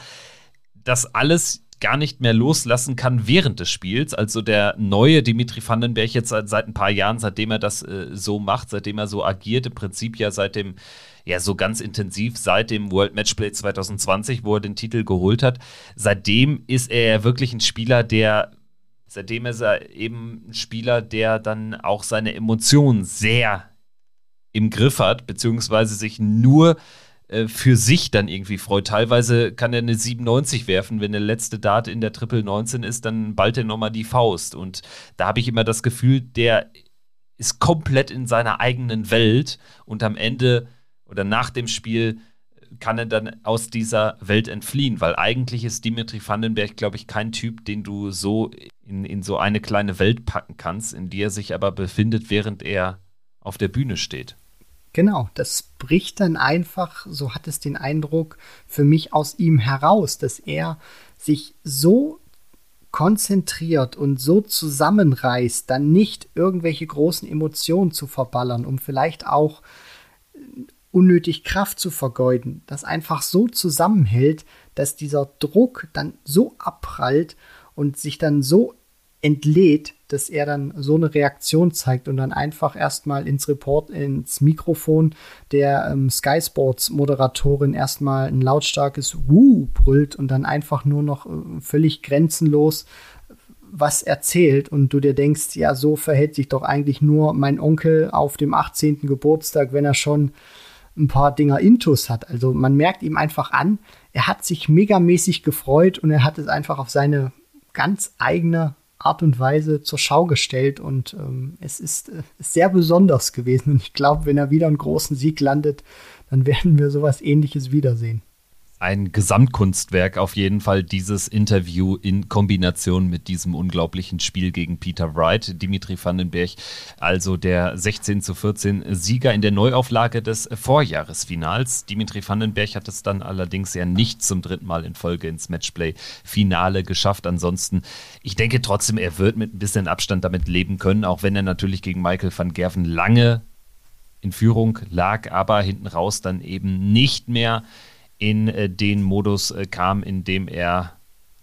das alles gar nicht mehr loslassen kann während des Spiels. Also der neue Dimitri Vandenberg jetzt seit, seit ein paar Jahren, seitdem er das äh, so macht, seitdem er so agiert, im Prinzip ja seit dem ja so ganz intensiv seit dem World Matchplay 2020, wo er den Titel geholt hat. Seitdem ist er wirklich ein Spieler, der seitdem ist er eben ein Spieler, der dann auch seine Emotionen sehr im Griff hat, beziehungsweise sich nur äh, für sich dann irgendwie freut. Teilweise kann er eine 97 werfen, wenn der letzte Dart in der Triple 19 ist, dann ballt er nochmal die Faust. Und da habe ich immer das Gefühl, der ist komplett in seiner eigenen Welt und am Ende oder nach dem Spiel kann er dann aus dieser Welt entfliehen? Weil eigentlich ist Dimitri Vandenberg, glaube ich, kein Typ, den du so in, in so eine kleine Welt packen kannst, in die er sich aber befindet, während er auf der Bühne steht. Genau, das bricht dann einfach, so hat es den Eindruck, für mich aus ihm heraus, dass er sich so konzentriert und so zusammenreißt, dann nicht irgendwelche großen Emotionen zu verballern, um vielleicht auch unnötig Kraft zu vergeuden, das einfach so zusammenhält, dass dieser Druck dann so abprallt und sich dann so entlädt, dass er dann so eine Reaktion zeigt und dann einfach erstmal ins Report, ins Mikrofon der ähm, Sky Sports Moderatorin erstmal ein lautstarkes Wuh brüllt und dann einfach nur noch äh, völlig grenzenlos was erzählt und du dir denkst, ja, so verhält sich doch eigentlich nur mein Onkel auf dem 18. Geburtstag, wenn er schon ein paar Dinger Intus hat. Also man merkt ihm einfach an, er hat sich megamäßig gefreut und er hat es einfach auf seine ganz eigene Art und Weise zur Schau gestellt und ähm, es ist, äh, sehr besonders gewesen. Und ich glaube, wenn er wieder einen großen Sieg landet, dann werden wir sowas ähnliches wiedersehen ein Gesamtkunstwerk auf jeden Fall dieses Interview in Kombination mit diesem unglaublichen Spiel gegen Peter Wright, Dimitri Vandenberg, also der 16 zu 14 Sieger in der Neuauflage des Vorjahresfinals. Dimitri Vandenberg hat es dann allerdings ja nicht zum dritten Mal in Folge ins Matchplay-Finale geschafft. Ansonsten, ich denke trotzdem, er wird mit ein bisschen Abstand damit leben können, auch wenn er natürlich gegen Michael van Gerven lange in Führung lag, aber hinten raus dann eben nicht mehr in äh, den Modus äh, kam, in dem er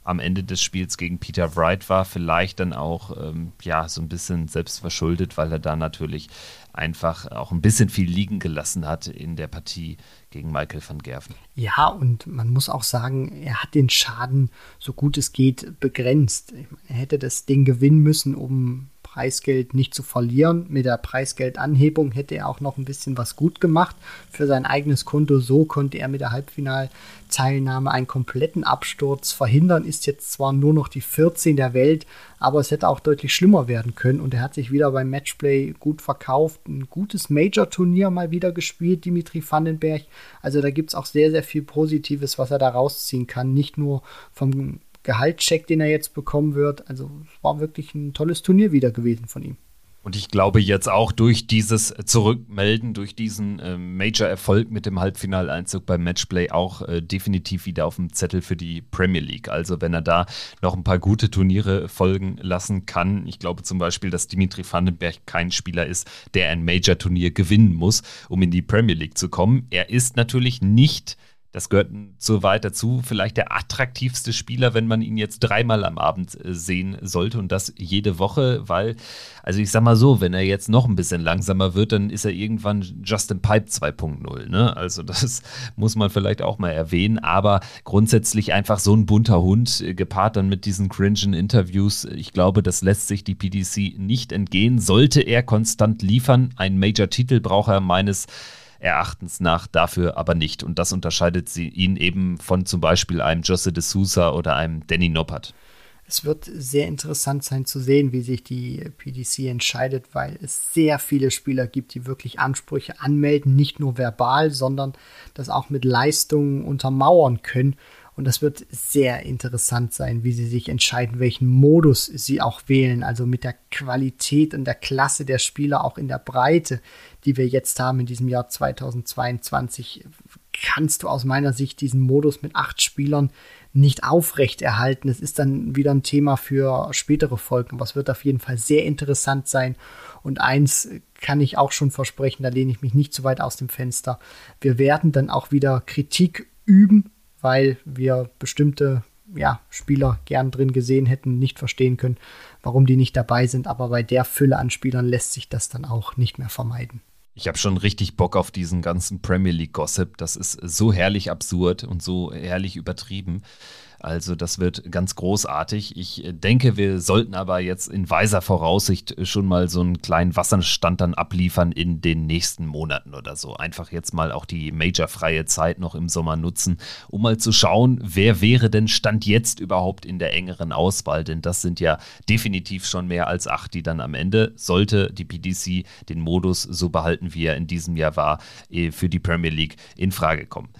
am Ende des Spiels gegen Peter Wright war. Vielleicht dann auch ähm, ja so ein bisschen selbstverschuldet, weil er da natürlich einfach auch ein bisschen viel liegen gelassen hat in der Partie gegen Michael van Gerven. Ja, und man muss auch sagen, er hat den Schaden so gut es geht begrenzt. er hätte das Ding gewinnen müssen, um Preisgeld nicht zu verlieren. Mit der Preisgeldanhebung hätte er auch noch ein bisschen was gut gemacht für sein eigenes Konto. So konnte er mit der Halbfinalteilnahme einen kompletten Absturz verhindern. Ist jetzt zwar nur noch die 14 der Welt, aber es hätte auch deutlich schlimmer werden können. Und er hat sich wieder beim Matchplay gut verkauft. Ein gutes Major-Turnier mal wieder gespielt, Dimitri Vandenberg. Also da gibt es auch sehr, sehr viel Positives, was er da rausziehen kann. Nicht nur vom Gehaltscheck, den er jetzt bekommen wird. Also es war wirklich ein tolles Turnier wieder gewesen von ihm. Und ich glaube jetzt auch durch dieses Zurückmelden, durch diesen äh, Major-Erfolg mit dem Halbfinaleinzug beim Matchplay auch äh, definitiv wieder auf dem Zettel für die Premier League. Also wenn er da noch ein paar gute Turniere folgen lassen kann. Ich glaube zum Beispiel, dass Dimitri Vandenberg kein Spieler ist, der ein Major-Turnier gewinnen muss, um in die Premier League zu kommen. Er ist natürlich nicht das gehört so weit dazu, vielleicht der attraktivste Spieler, wenn man ihn jetzt dreimal am Abend äh, sehen sollte und das jede Woche, weil, also ich sag mal so, wenn er jetzt noch ein bisschen langsamer wird, dann ist er irgendwann Justin Pipe 2.0, ne? Also das muss man vielleicht auch mal erwähnen, aber grundsätzlich einfach so ein bunter Hund, äh, gepaart dann mit diesen cringen Interviews, ich glaube, das lässt sich die PDC nicht entgehen. Sollte er konstant liefern, einen Major-Titel braucht er meines Erachtens nach dafür aber nicht. Und das unterscheidet sie ihn eben von zum Beispiel einem Josse de Sousa oder einem Danny Noppert. Es wird sehr interessant sein zu sehen, wie sich die PDC entscheidet, weil es sehr viele Spieler gibt, die wirklich Ansprüche anmelden, nicht nur verbal, sondern das auch mit Leistungen untermauern können. Und das wird sehr interessant sein, wie sie sich entscheiden, welchen Modus sie auch wählen. Also mit der Qualität und der Klasse der Spieler, auch in der Breite, die wir jetzt haben in diesem Jahr 2022, kannst du aus meiner Sicht diesen Modus mit acht Spielern nicht aufrechterhalten. Es ist dann wieder ein Thema für spätere Folgen, aber es wird auf jeden Fall sehr interessant sein. Und eins kann ich auch schon versprechen, da lehne ich mich nicht zu weit aus dem Fenster. Wir werden dann auch wieder Kritik üben weil wir bestimmte ja, Spieler gern drin gesehen hätten, nicht verstehen können, warum die nicht dabei sind. Aber bei der Fülle an Spielern lässt sich das dann auch nicht mehr vermeiden. Ich habe schon richtig Bock auf diesen ganzen Premier League Gossip. Das ist so herrlich absurd und so herrlich übertrieben. Also das wird ganz großartig. Ich denke, wir sollten aber jetzt in weiser Voraussicht schon mal so einen kleinen Wasserstand dann abliefern in den nächsten Monaten oder so. Einfach jetzt mal auch die majorfreie Zeit noch im Sommer nutzen, um mal zu schauen, wer wäre denn Stand jetzt überhaupt in der engeren Auswahl. Denn das sind ja definitiv schon mehr als acht, die dann am Ende, sollte die PDC den Modus so behalten, wie er in diesem Jahr war, eh, für die Premier League in Frage kommen.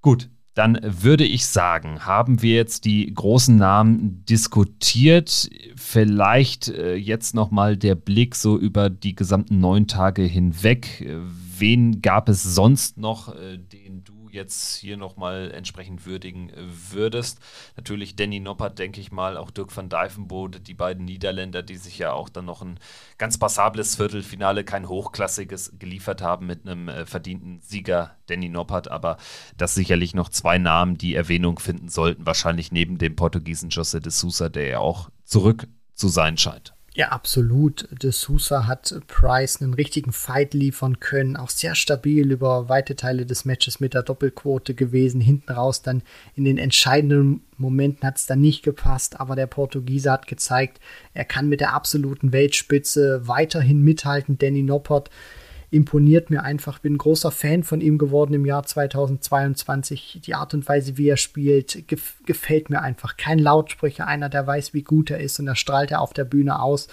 Gut, dann würde ich sagen, haben wir jetzt die großen Namen diskutiert. Vielleicht äh, jetzt nochmal der Blick so über die gesamten neun Tage hinweg. Wen gab es sonst noch, äh, den du jetzt hier nochmal entsprechend würdigen äh, würdest. Natürlich Danny Noppert, denke ich mal, auch Dirk van Dijvenbode, die beiden Niederländer, die sich ja auch dann noch ein ganz passables Viertelfinale, kein hochklassiges geliefert haben mit einem äh, verdienten Sieger Danny Noppert, aber das sicherlich noch zwei Namen, die Erwähnung finden sollten, wahrscheinlich neben dem Portugiesen José de Sousa, der ja auch zurück zu sein scheint. Ja, absolut. De Sousa hat Price einen richtigen Fight liefern können, auch sehr stabil über weite Teile des Matches mit der Doppelquote gewesen. Hinten raus dann in den entscheidenden Momenten hat es dann nicht gepasst, aber der Portugiese hat gezeigt, er kann mit der absoluten Weltspitze weiterhin mithalten. Danny Noppert imponiert mir einfach. Bin großer Fan von ihm geworden im Jahr 2022. Die Art und Weise, wie er spielt, gef gefällt mir einfach. Kein Lautsprecher, einer, der weiß, wie gut er ist und er strahlt er auf der Bühne aus.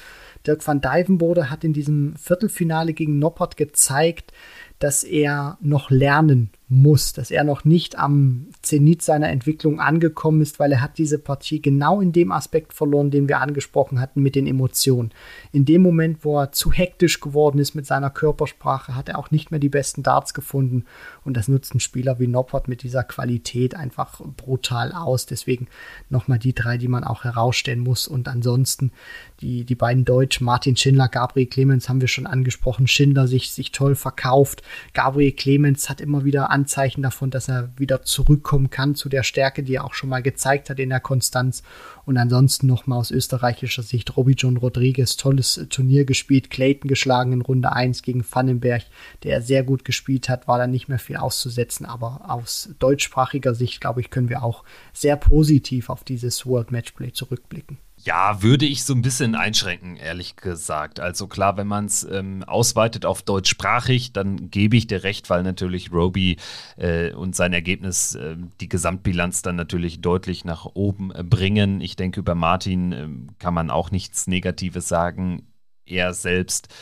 Dirk van Dijvenbode hat in diesem Viertelfinale gegen Noppert gezeigt, dass er noch lernen muss, dass er noch nicht am Zenit seiner Entwicklung angekommen ist, weil er hat diese Partie genau in dem Aspekt verloren, den wir angesprochen hatten mit den Emotionen. In dem Moment, wo er zu hektisch geworden ist mit seiner Körpersprache, hat er auch nicht mehr die besten Darts gefunden und das nutzt ein Spieler wie Noppert mit dieser Qualität einfach brutal aus. Deswegen nochmal die drei, die man auch herausstellen muss und ansonsten die, die beiden Deutschen, Martin Schindler, Gabriel Clemens haben wir schon angesprochen, Schindler sich, sich toll verkauft, Gabriel Clemens hat immer wieder Anzeichen davon, dass er wieder zurückkommen kann zu der Stärke, die er auch schon mal gezeigt hat in der Konstanz. Und ansonsten nochmal aus österreichischer Sicht Robbie John Rodriguez, tolles Turnier gespielt, Clayton geschlagen in Runde 1 gegen Vandenberg, der sehr gut gespielt hat, war da nicht mehr viel auszusetzen. Aber aus deutschsprachiger Sicht, glaube ich, können wir auch sehr positiv auf dieses World Matchplay zurückblicken. Ja, würde ich so ein bisschen einschränken, ehrlich gesagt. Also klar, wenn man es ähm, ausweitet auf deutschsprachig, dann gebe ich dir recht, weil natürlich Roby äh, und sein Ergebnis äh, die Gesamtbilanz dann natürlich deutlich nach oben äh, bringen. Ich denke, über Martin ähm, kann man auch nichts Negatives sagen. Er selbst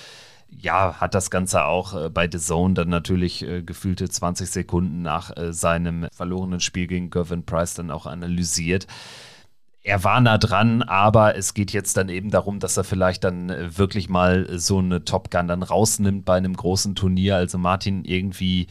ja, hat das Ganze auch äh, bei The Zone dann natürlich äh, gefühlte 20 Sekunden nach äh, seinem verlorenen Spiel gegen Gervin Price dann auch analysiert er war nah dran, aber es geht jetzt dann eben darum, dass er vielleicht dann äh, wirklich mal so eine Top Gun dann rausnimmt bei einem großen Turnier. Also Martin irgendwie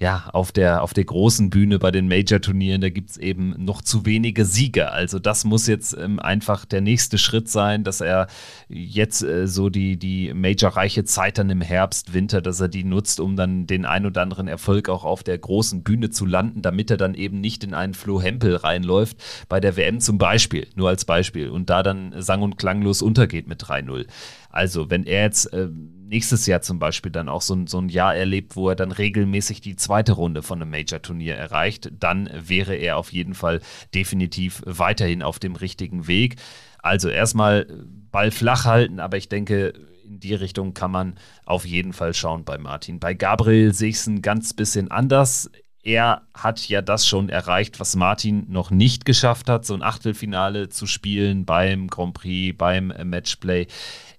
ja, auf der, auf der großen Bühne bei den Major-Turnieren, da gibt es eben noch zu wenige Sieger. Also das muss jetzt ähm, einfach der nächste Schritt sein, dass er jetzt äh, so die, die Major-reiche Zeit dann im Herbst, Winter, dass er die nutzt, um dann den ein oder anderen Erfolg auch auf der großen Bühne zu landen, damit er dann eben nicht in einen Flo Hempel reinläuft, bei der WM zum Beispiel, nur als Beispiel, und da dann sang- und klanglos untergeht mit 3-0. Also wenn er jetzt... Äh, nächstes Jahr zum Beispiel dann auch so ein, so ein Jahr erlebt, wo er dann regelmäßig die zweite Runde von einem Major-Turnier erreicht, dann wäre er auf jeden Fall definitiv weiterhin auf dem richtigen Weg. Also erstmal Ball flach halten, aber ich denke, in die Richtung kann man auf jeden Fall schauen bei Martin. Bei Gabriel sehe ich es ein ganz bisschen anders. Er hat ja das schon erreicht, was Martin noch nicht geschafft hat, so ein Achtelfinale zu spielen beim Grand Prix, beim Matchplay.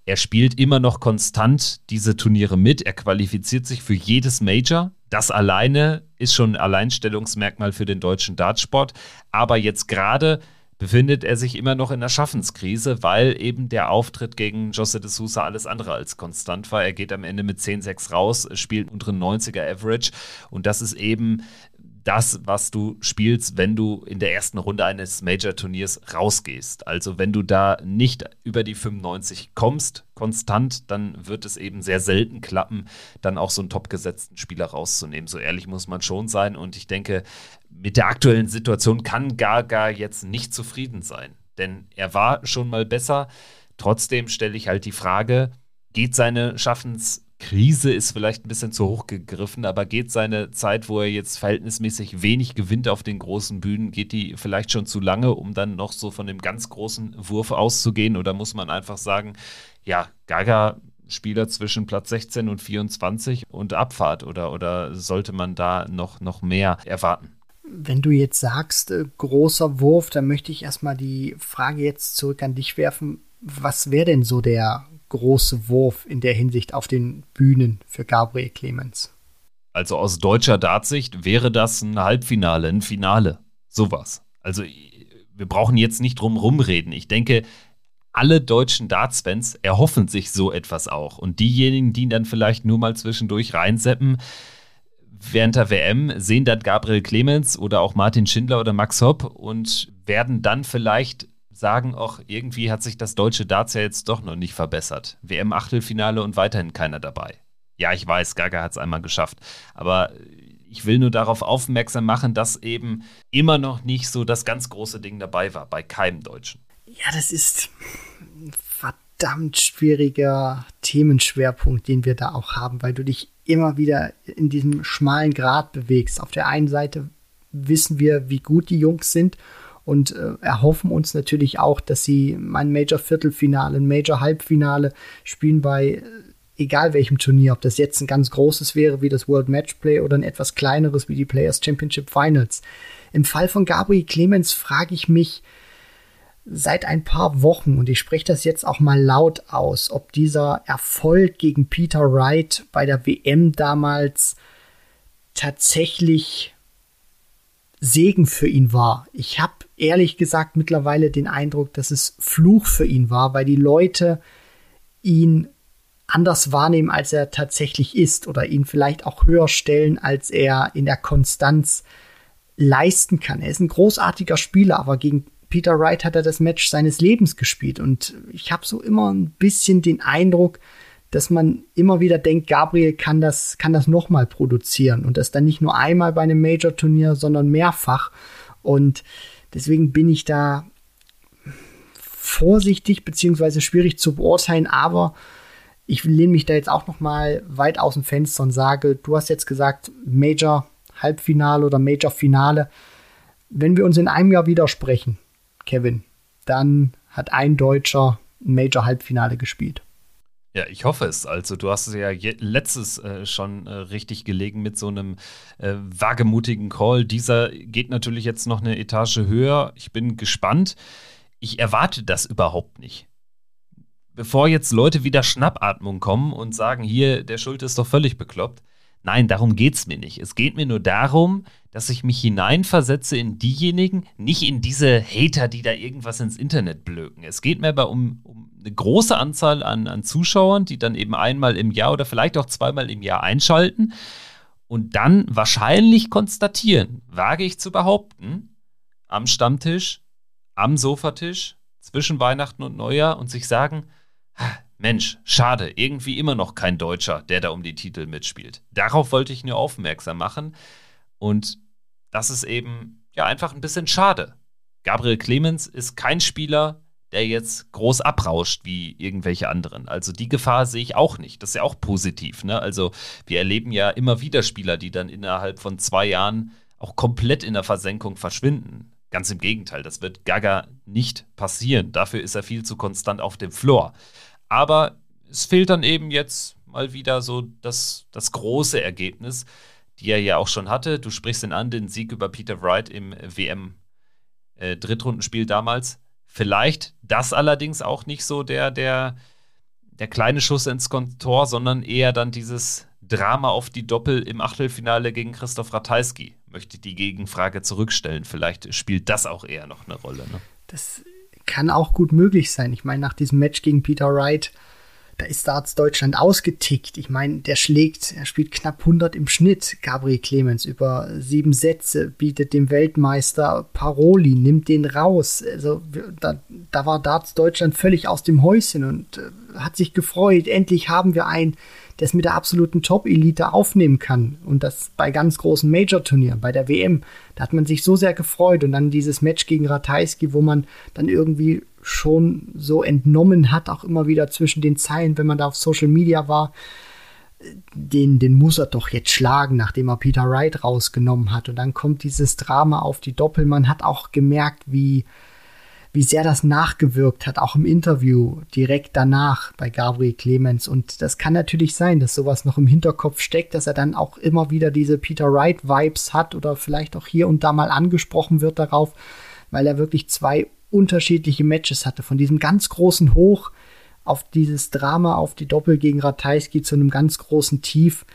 Er spielt immer noch konstant diese Turniere mit. Er qualifiziert sich für jedes Major. Das alleine ist schon ein Alleinstellungsmerkmal für den deutschen Dartsport. Aber jetzt gerade befindet er sich immer noch in der Schaffenskrise, weil eben der Auftritt gegen José de Sousa alles andere als konstant war. Er geht am Ende mit 10-6 raus, spielt unteren 90er Average und das ist eben das, was du spielst, wenn du in der ersten Runde eines Major-Turniers rausgehst. Also wenn du da nicht über die 95 kommst, konstant, dann wird es eben sehr selten klappen, dann auch so einen topgesetzten Spieler rauszunehmen. So ehrlich muss man schon sein. Und ich denke, mit der aktuellen Situation kann Gaga jetzt nicht zufrieden sein. Denn er war schon mal besser. Trotzdem stelle ich halt die Frage, geht seine Schaffens Krise ist vielleicht ein bisschen zu hoch gegriffen, aber geht seine Zeit, wo er jetzt verhältnismäßig wenig gewinnt auf den großen Bühnen, geht die vielleicht schon zu lange, um dann noch so von dem ganz großen Wurf auszugehen? Oder muss man einfach sagen, ja, Gaga Spieler zwischen Platz 16 und 24 und Abfahrt oder, oder sollte man da noch, noch mehr erwarten? Wenn du jetzt sagst, äh, großer Wurf, dann möchte ich erstmal die Frage jetzt zurück an dich werfen. Was wäre denn so der große Wurf in der Hinsicht auf den Bühnen für Gabriel Clemens? Also aus deutscher Dartsicht wäre das ein Halbfinale, ein Finale. Sowas. Also wir brauchen jetzt nicht drum rumreden. Ich denke, alle deutschen Darts-Fans erhoffen sich so etwas auch. Und diejenigen, die dann vielleicht nur mal zwischendurch reinseppen, während der WM sehen dann Gabriel Clemens oder auch Martin Schindler oder Max Hopp und werden dann vielleicht sagen, auch irgendwie hat sich das deutsche Darts ja jetzt doch noch nicht verbessert. WM-Achtelfinale und weiterhin keiner dabei. Ja, ich weiß, Gaga hat es einmal geschafft. Aber ich will nur darauf aufmerksam machen, dass eben immer noch nicht so das ganz große Ding dabei war, bei keinem Deutschen. Ja, das ist ein verdammt schwieriger Themenschwerpunkt, den wir da auch haben, weil du dich immer wieder in diesem schmalen Grat bewegst. Auf der einen Seite wissen wir, wie gut die Jungs sind und äh, erhoffen uns natürlich auch, dass sie ein Major-Viertelfinale, ein Major-Halbfinale spielen bei äh, egal welchem Turnier, ob das jetzt ein ganz großes wäre wie das World Matchplay oder ein etwas kleineres wie die Players Championship Finals. Im Fall von Gabriel Clemens frage ich mich seit ein paar Wochen, und ich spreche das jetzt auch mal laut aus, ob dieser Erfolg gegen Peter Wright bei der WM damals tatsächlich Segen für ihn war. Ich habe ehrlich gesagt mittlerweile den Eindruck, dass es Fluch für ihn war, weil die Leute ihn anders wahrnehmen, als er tatsächlich ist oder ihn vielleicht auch höher stellen, als er in der Konstanz leisten kann. Er ist ein großartiger Spieler, aber gegen Peter Wright hat er das Match seines Lebens gespielt und ich habe so immer ein bisschen den Eindruck, dass man immer wieder denkt, Gabriel kann das, kann das nochmal produzieren und das dann nicht nur einmal bei einem Major-Turnier, sondern mehrfach. Und deswegen bin ich da vorsichtig beziehungsweise schwierig zu beurteilen, aber ich lehne mich da jetzt auch noch mal weit aus dem Fenster und sage, du hast jetzt gesagt Major Halbfinale oder Major Finale. Wenn wir uns in einem Jahr widersprechen, Kevin, dann hat ein Deutscher ein Major Halbfinale gespielt. Ja, ich hoffe es. Also du hast es ja letztes äh, schon äh, richtig gelegen mit so einem äh, wagemutigen Call. Dieser geht natürlich jetzt noch eine Etage höher. Ich bin gespannt. Ich erwarte das überhaupt nicht. Bevor jetzt Leute wieder Schnappatmung kommen und sagen, hier, der Schuld ist doch völlig bekloppt. Nein, darum geht es mir nicht. Es geht mir nur darum, dass ich mich hineinversetze in diejenigen, nicht in diese Hater, die da irgendwas ins Internet blöken. Es geht mir aber um, um eine große Anzahl an, an Zuschauern, die dann eben einmal im Jahr oder vielleicht auch zweimal im Jahr einschalten und dann wahrscheinlich konstatieren, wage ich zu behaupten, am Stammtisch, am Sofatisch, zwischen Weihnachten und Neujahr und sich sagen, Mensch, schade, irgendwie immer noch kein Deutscher, der da um die Titel mitspielt. Darauf wollte ich nur aufmerksam machen und das ist eben ja einfach ein bisschen schade. Gabriel Clemens ist kein Spieler, der jetzt groß abrauscht wie irgendwelche anderen. Also die Gefahr sehe ich auch nicht. Das ist ja auch positiv. Ne? Also wir erleben ja immer wieder Spieler, die dann innerhalb von zwei Jahren auch komplett in der Versenkung verschwinden. Ganz im Gegenteil, das wird Gaga nicht passieren. Dafür ist er viel zu konstant auf dem Floor. Aber es fehlt dann eben jetzt mal wieder so das, das große Ergebnis, die er ja auch schon hatte. Du sprichst ihn an, den Sieg über Peter Wright im WM-Drittrundenspiel äh, damals. Vielleicht das allerdings auch nicht so der, der, der kleine Schuss ins Kontor, sondern eher dann dieses Drama auf die Doppel im Achtelfinale gegen Christoph Ratajski. Möchte die Gegenfrage zurückstellen. Vielleicht spielt das auch eher noch eine Rolle. Ne? Das kann auch gut möglich sein. Ich meine, nach diesem Match gegen Peter Wright da ist Darts Deutschland ausgetickt. Ich meine, der schlägt, er spielt knapp 100 im Schnitt, Gabriel Clemens, über sieben Sätze, bietet dem Weltmeister Paroli, nimmt den raus. Also da, da war Darts Deutschland völlig aus dem Häuschen und äh, hat sich gefreut. Endlich haben wir einen, es mit der absoluten Top-Elite aufnehmen kann. Und das bei ganz großen Major-Turnieren, bei der WM. Da hat man sich so sehr gefreut. Und dann dieses Match gegen Ratajski, wo man dann irgendwie schon so entnommen hat, auch immer wieder zwischen den Zeilen, wenn man da auf Social Media war, den, den muss er doch jetzt schlagen, nachdem er Peter Wright rausgenommen hat. Und dann kommt dieses Drama auf die Doppel. Man hat auch gemerkt, wie, wie sehr das nachgewirkt hat, auch im Interview direkt danach bei Gabriel Clemens. Und das kann natürlich sein, dass sowas noch im Hinterkopf steckt, dass er dann auch immer wieder diese Peter Wright-Vibes hat oder vielleicht auch hier und da mal angesprochen wird darauf, weil er wirklich zwei unterschiedliche Matches hatte. Von diesem ganz großen Hoch auf dieses Drama, auf die Doppel gegen Ratajski zu einem ganz großen Tief.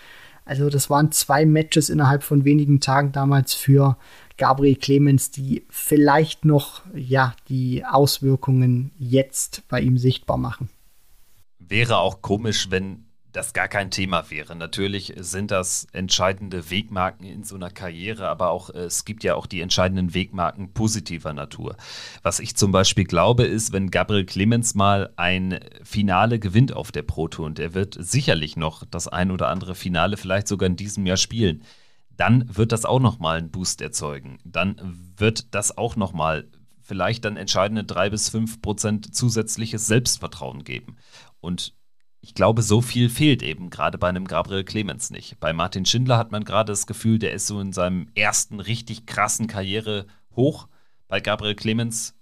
Also das waren zwei Matches innerhalb von wenigen Tagen damals für Gabriel Clemens, die vielleicht noch ja die Auswirkungen jetzt bei ihm sichtbar machen. Wäre auch komisch, wenn das gar kein Thema wäre. Natürlich sind das entscheidende Wegmarken in so einer Karriere, aber auch äh, es gibt ja auch die entscheidenden Wegmarken positiver Natur. Was ich zum Beispiel glaube, ist, wenn Gabriel Clemens mal ein Finale gewinnt auf der Pro Tour und er wird sicherlich noch das ein oder andere Finale vielleicht sogar in diesem Jahr spielen, dann wird das auch nochmal einen Boost erzeugen. Dann wird das auch nochmal vielleicht dann entscheidende drei bis fünf Prozent zusätzliches Selbstvertrauen geben. Und ich glaube, so viel fehlt eben gerade bei einem Gabriel Clemens nicht. Bei Martin Schindler hat man gerade das Gefühl, der ist so in seinem ersten richtig krassen Karriere hoch. Bei Gabriel Clemens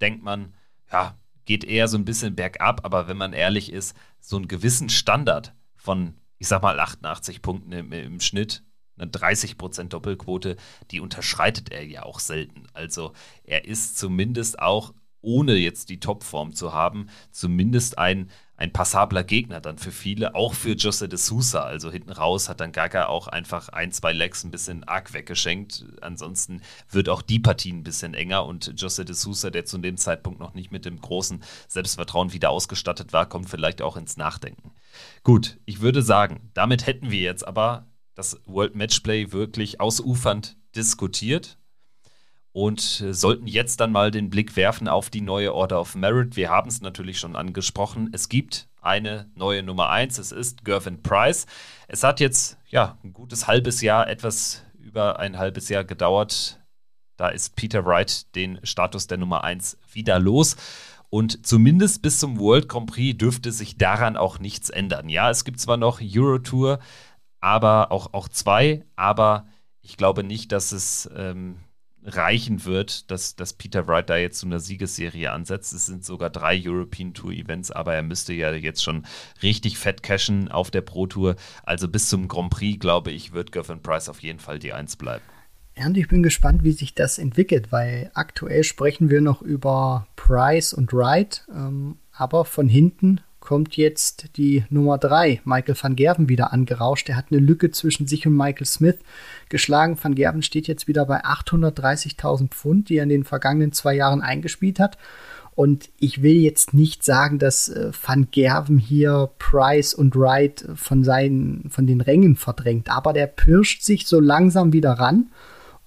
denkt man, ja, geht eher so ein bisschen bergab, aber wenn man ehrlich ist, so einen gewissen Standard von, ich sag mal, 88 Punkten im, im Schnitt, eine 30% Doppelquote, die unterschreitet er ja auch selten. Also er ist zumindest auch, ohne jetzt die Topform zu haben, zumindest ein ein passabler Gegner dann für viele, auch für Jose de Sousa. Also hinten raus hat dann Gaga auch einfach ein, zwei Legs ein bisschen arg weggeschenkt. Ansonsten wird auch die Partie ein bisschen enger und Jose de Sousa, der zu dem Zeitpunkt noch nicht mit dem großen Selbstvertrauen wieder ausgestattet war, kommt vielleicht auch ins Nachdenken. Gut, ich würde sagen, damit hätten wir jetzt aber das World Matchplay wirklich ausufernd diskutiert und äh, sollten jetzt dann mal den Blick werfen auf die neue Order of Merit. Wir haben es natürlich schon angesprochen. Es gibt eine neue Nummer 1. Es ist Gervin Price. Es hat jetzt ja ein gutes halbes Jahr, etwas über ein halbes Jahr gedauert. Da ist Peter Wright den Status der Nummer 1 wieder los. Und zumindest bis zum World Grand Prix dürfte sich daran auch nichts ändern. Ja, es gibt zwar noch Eurotour, aber auch, auch zwei, aber ich glaube nicht, dass es ähm, reichen wird, dass, dass Peter Wright da jetzt zu einer Siegesserie ansetzt. Es sind sogar drei European Tour Events, aber er müsste ja jetzt schon richtig fett cashen auf der Pro Tour. Also bis zum Grand Prix, glaube ich, wird Gavin Price auf jeden Fall die Eins bleiben. Ja, und ich bin gespannt, wie sich das entwickelt, weil aktuell sprechen wir noch über Price und Wright, ähm, aber von hinten kommt jetzt die Nummer 3, Michael van Gerven, wieder angerauscht. Er hat eine Lücke zwischen sich und Michael Smith geschlagen. Van Gerven steht jetzt wieder bei 830.000 Pfund, die er in den vergangenen zwei Jahren eingespielt hat. Und ich will jetzt nicht sagen, dass äh, Van Gerven hier Price und Wright von, seinen, von den Rängen verdrängt, aber der pirscht sich so langsam wieder ran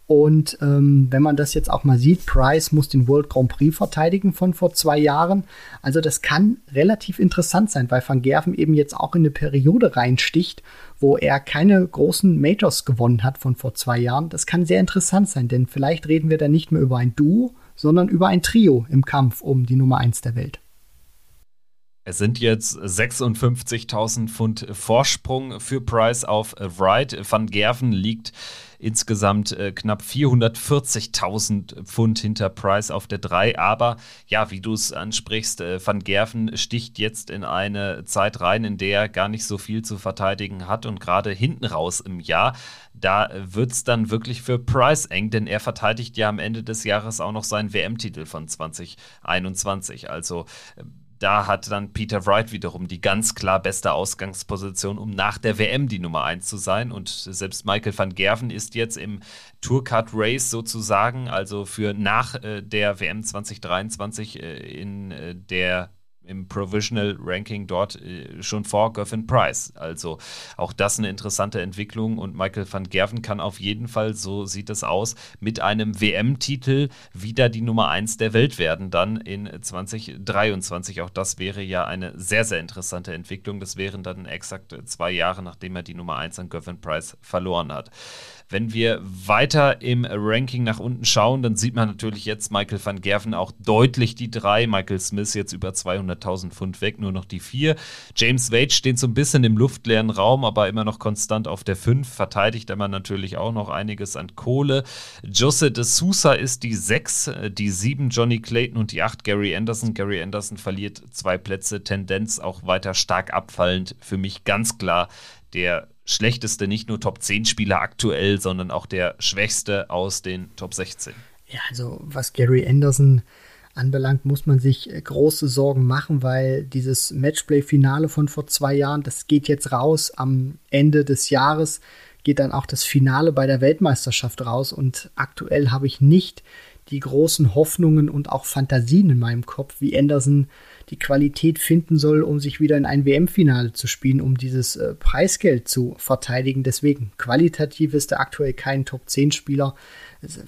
und ähm, wenn man das jetzt auch mal sieht, Price muss den World Grand Prix verteidigen von vor zwei Jahren. Also das kann relativ interessant sein, weil Van Gerven eben jetzt auch in eine Periode reinsticht, wo er keine großen Majors gewonnen hat von vor zwei Jahren. Das kann sehr interessant sein, denn vielleicht reden wir da nicht mehr über ein Duo, sondern über ein Trio im Kampf um die Nummer eins der Welt. Es sind jetzt 56.000 Pfund Vorsprung für Price auf Wright. Van Gerven liegt insgesamt äh, knapp 440.000 Pfund hinter Price auf der 3. Aber ja, wie du es ansprichst, äh, Van Gerven sticht jetzt in eine Zeit rein, in der er gar nicht so viel zu verteidigen hat und gerade hinten raus im Jahr. Da wird es dann wirklich für Price eng, denn er verteidigt ja am Ende des Jahres auch noch seinen WM-Titel von 2021. Also äh, da hat dann Peter Wright wiederum die ganz klar beste Ausgangsposition, um nach der WM die Nummer 1 zu sein. Und selbst Michael van Gerven ist jetzt im Tourcard Race sozusagen, also für nach äh, der WM 2023 äh, in äh, der im Provisional Ranking dort äh, schon vor Goffin Price. Also auch das eine interessante Entwicklung und Michael van Gerven kann auf jeden Fall, so sieht es aus, mit einem WM-Titel wieder die Nummer 1 der Welt werden, dann in 2023. Auch das wäre ja eine sehr, sehr interessante Entwicklung. Das wären dann exakt zwei Jahre, nachdem er die Nummer 1 an Goffin Price verloren hat. Wenn wir weiter im Ranking nach unten schauen, dann sieht man natürlich jetzt Michael van Gerven auch deutlich die drei. Michael Smith jetzt über 200.000 Pfund weg, nur noch die vier. James Wade steht so ein bisschen im luftleeren Raum, aber immer noch konstant auf der fünf. Verteidigt aber natürlich auch noch einiges an Kohle. Jose de Sousa ist die sechs, die sieben Johnny Clayton und die acht Gary Anderson. Gary Anderson verliert zwei Plätze, Tendenz auch weiter stark abfallend. Für mich ganz klar der schlechteste, nicht nur Top 10 Spieler aktuell, sondern auch der schwächste aus den Top 16. Ja, also was Gary Anderson anbelangt, muss man sich äh, große Sorgen machen, weil dieses Matchplay-Finale von vor zwei Jahren, das geht jetzt raus. Am Ende des Jahres geht dann auch das Finale bei der Weltmeisterschaft raus und aktuell habe ich nicht die großen Hoffnungen und auch Fantasien in meinem Kopf, wie Anderson die Qualität finden soll, um sich wieder in ein WM-Finale zu spielen, um dieses äh, Preisgeld zu verteidigen. Deswegen qualitativ ist er aktuell kein Top-10-Spieler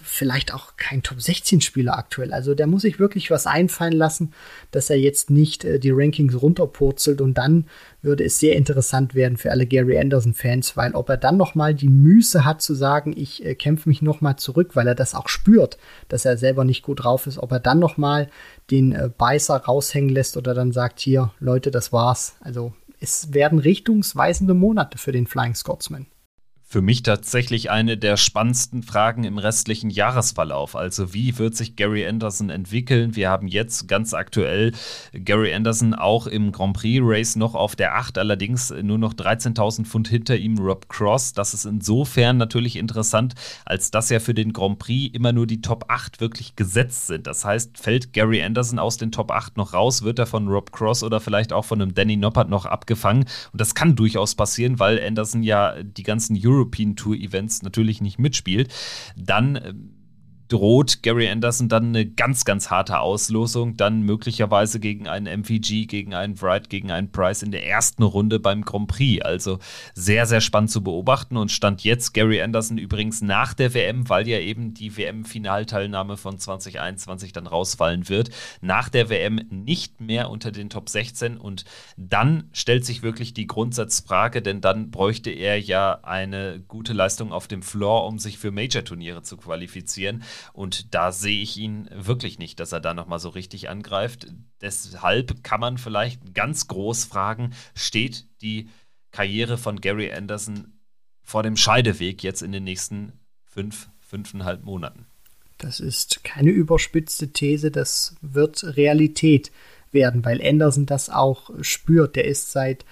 vielleicht auch kein Top 16 Spieler aktuell. Also der muss sich wirklich was einfallen lassen, dass er jetzt nicht äh, die Rankings runterpurzelt und dann würde es sehr interessant werden für alle Gary Anderson Fans, weil ob er dann noch mal die Müße hat zu sagen, ich äh, kämpfe mich noch mal zurück, weil er das auch spürt, dass er selber nicht gut drauf ist, ob er dann noch mal den äh, Beißer raushängen lässt oder dann sagt hier, Leute, das war's. Also es werden richtungsweisende Monate für den Flying Scotsman für mich tatsächlich eine der spannendsten Fragen im restlichen Jahresverlauf. Also wie wird sich Gary Anderson entwickeln? Wir haben jetzt ganz aktuell Gary Anderson auch im Grand Prix Race noch auf der 8, allerdings nur noch 13.000 Pfund hinter ihm Rob Cross. Das ist insofern natürlich interessant, als dass ja für den Grand Prix immer nur die Top 8 wirklich gesetzt sind. Das heißt, fällt Gary Anderson aus den Top 8 noch raus, wird er von Rob Cross oder vielleicht auch von einem Danny Noppert noch abgefangen. Und das kann durchaus passieren, weil Anderson ja die ganzen Euro European Tour Events natürlich nicht mitspielt, dann äh, droht Gary Anderson dann eine ganz, ganz harte Auslosung, dann möglicherweise gegen einen MVG, gegen einen Wright, gegen einen Price in der ersten Runde beim Grand Prix. Also sehr, sehr spannend zu beobachten und stand jetzt Gary Anderson übrigens nach der WM, weil ja eben die WM-Finalteilnahme von 2021 dann rausfallen wird, nach der WM nicht mehr unter den Top 16 und dann stellt sich wirklich die Grundsatzfrage, denn dann bräuchte er ja eine gute Leistung auf dem Floor, um sich für Major-Turniere zu qualifizieren. Und da sehe ich ihn wirklich nicht, dass er da nochmal so richtig angreift. Deshalb kann man vielleicht ganz groß fragen, steht die Karriere von Gary Anderson vor dem Scheideweg jetzt in den nächsten fünf, fünfeinhalb Monaten? Das ist keine überspitzte These, das wird Realität werden, weil Anderson das auch spürt. Der ist seit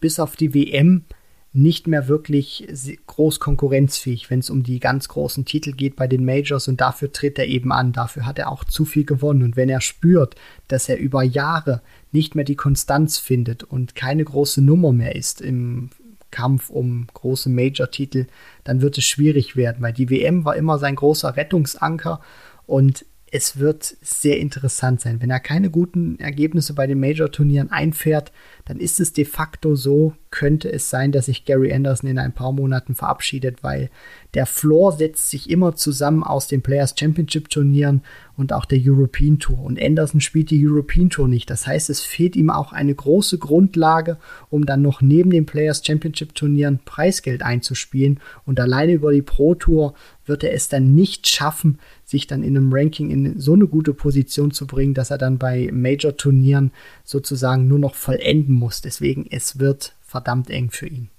bis auf die WM nicht mehr wirklich groß konkurrenzfähig, wenn es um die ganz großen Titel geht bei den Majors und dafür tritt er eben an. Dafür hat er auch zu viel gewonnen. Und wenn er spürt, dass er über Jahre nicht mehr die Konstanz findet und keine große Nummer mehr ist im Kampf um große Major-Titel, dann wird es schwierig werden, weil die WM war immer sein großer Rettungsanker und es wird sehr interessant sein. Wenn er keine guten Ergebnisse bei den Major-Turnieren einfährt, dann ist es de facto so, könnte es sein, dass sich Gary Anderson in ein paar Monaten verabschiedet, weil der Floor setzt sich immer zusammen aus den Players Championship Turnieren und auch der European Tour. Und Anderson spielt die European Tour nicht. Das heißt, es fehlt ihm auch eine große Grundlage, um dann noch neben den Players Championship Turnieren Preisgeld einzuspielen. Und alleine über die Pro Tour wird er es dann nicht schaffen, sich dann in einem Ranking in so eine gute Position zu bringen, dass er dann bei Major-Turnieren sozusagen nur noch vollenden muss. Deswegen, es wird verdammt eng für ihn.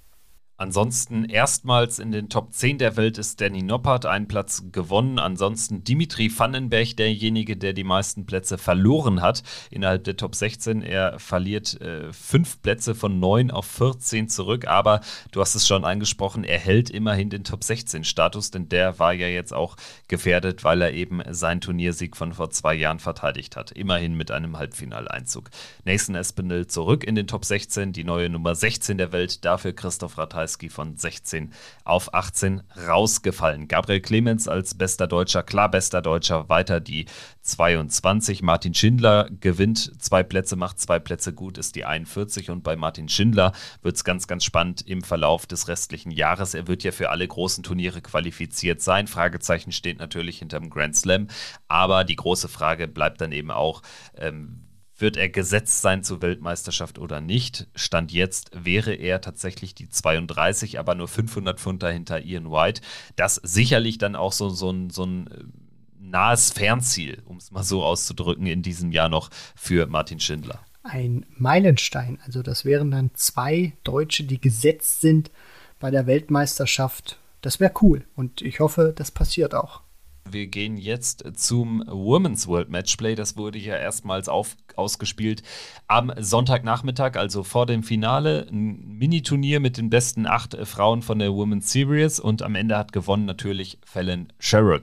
Ansonsten erstmals in den Top 10 der Welt ist Danny Noppert einen Platz gewonnen. Ansonsten Dimitri Vandenberg, derjenige, der die meisten Plätze verloren hat innerhalb der Top 16. Er verliert äh, fünf Plätze von 9 auf 14 zurück, aber du hast es schon angesprochen, er hält immerhin den Top 16 Status, denn der war ja jetzt auch gefährdet, weil er eben seinen Turniersieg von vor zwei Jahren verteidigt hat. Immerhin mit einem Halbfinaleinzug. Nathan Espinel zurück in den Top 16, die neue Nummer 16 der Welt, dafür Christoph Rathheis Ratajski von 16 auf 18 rausgefallen. Gabriel Clemens als bester Deutscher, klar bester Deutscher, weiter die 22. Martin Schindler gewinnt zwei Plätze, macht zwei Plätze gut, ist die 41. Und bei Martin Schindler wird es ganz, ganz spannend im Verlauf des restlichen Jahres. Er wird ja für alle großen Turniere qualifiziert sein. Fragezeichen steht natürlich hinterm Grand Slam. Aber die große Frage bleibt dann eben auch, ähm, wird er gesetzt sein zur Weltmeisterschaft oder nicht? Stand jetzt wäre er tatsächlich die 32, aber nur 500 Pfund dahinter Ian White. Das sicherlich dann auch so, so, ein, so ein äh, nahes Fernziel, um es mal so auszudrücken, in diesem Jahr noch für Martin Schindler. Ein Meilenstein. Also das wären dann zwei Deutsche, die gesetzt sind bei der Weltmeisterschaft. Das wäre cool und ich hoffe, das passiert auch. Wir gehen jetzt zum Women's World Matchplay. Das wurde ja erstmals auf, ausgespielt am Sonntagnachmittag, also vor dem Finale. Ein Mini-Turnier mit den besten acht Frauen von der Women's Series und am Ende hat gewonnen natürlich Fallon Sherrock.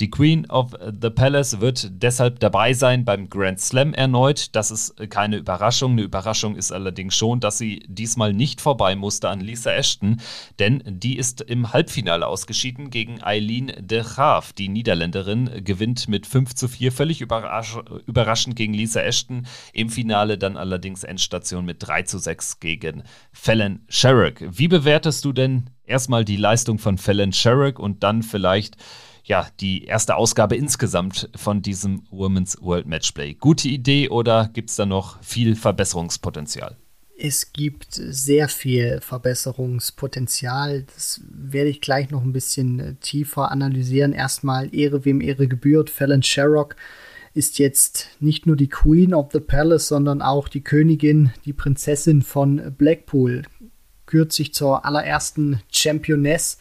Die Queen of the Palace wird deshalb dabei sein beim Grand Slam erneut. Das ist keine Überraschung. Eine Überraschung ist allerdings schon, dass sie diesmal nicht vorbei musste an Lisa Ashton, denn die ist im Halbfinale ausgeschieden gegen Eileen de Graaf. Die Niederländerin gewinnt mit 5 zu 4 völlig überrasch überraschend gegen Lisa Ashton. Im Finale dann allerdings Endstation mit 3 zu 6 gegen Fallon Sherrock. Wie bewertest du denn erstmal die Leistung von Fallon Sherrock und dann vielleicht ja, die erste Ausgabe insgesamt von diesem Women's World Matchplay. Gute Idee oder gibt es da noch viel Verbesserungspotenzial? Es gibt sehr viel Verbesserungspotenzial. Das werde ich gleich noch ein bisschen äh, tiefer analysieren. Erstmal Ehre, wem Ehre gebührt. Fallon Sherrock ist jetzt nicht nur die Queen of the Palace, sondern auch die Königin, die Prinzessin von Blackpool. Kürzlich zur allerersten Championess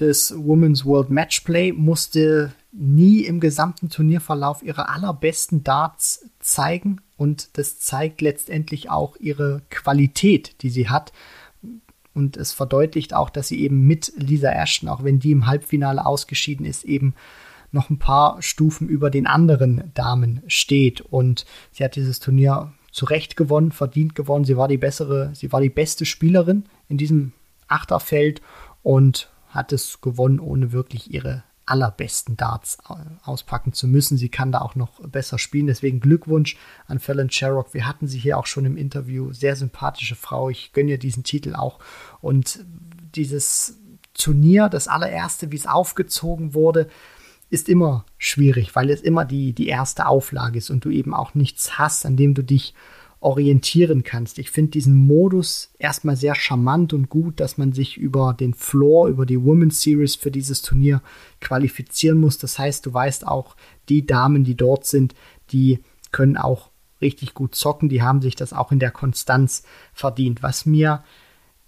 des Women's World Matchplay, musste nie im gesamten Turnierverlauf ihre allerbesten Darts zeigen und das zeigt letztendlich auch ihre Qualität, die sie hat. Und es verdeutlicht auch, dass sie eben mit Lisa Ashton, auch wenn die im Halbfinale ausgeschieden ist, eben noch ein paar Stufen über den anderen Damen steht. Und sie hat dieses Turnier zu Recht gewonnen, verdient gewonnen. Sie war die bessere, sie war die beste Spielerin in diesem Achterfeld und hat es gewonnen, ohne wirklich ihre allerbesten Darts auspacken zu müssen. Sie kann da auch noch besser spielen. Deswegen Glückwunsch an Fallon Sherrock. Wir hatten sie hier auch schon im Interview. Sehr sympathische Frau. Ich gönne ihr diesen Titel auch. Und dieses Turnier, das allererste, wie es aufgezogen wurde, ist immer schwierig, weil es immer die, die erste Auflage ist und du eben auch nichts hast, an dem du dich orientieren kannst. Ich finde diesen Modus erstmal sehr charmant und gut, dass man sich über den Floor, über die Women's Series für dieses Turnier qualifizieren muss. Das heißt, du weißt auch, die Damen, die dort sind, die können auch richtig gut zocken. Die haben sich das auch in der Konstanz verdient. Was mir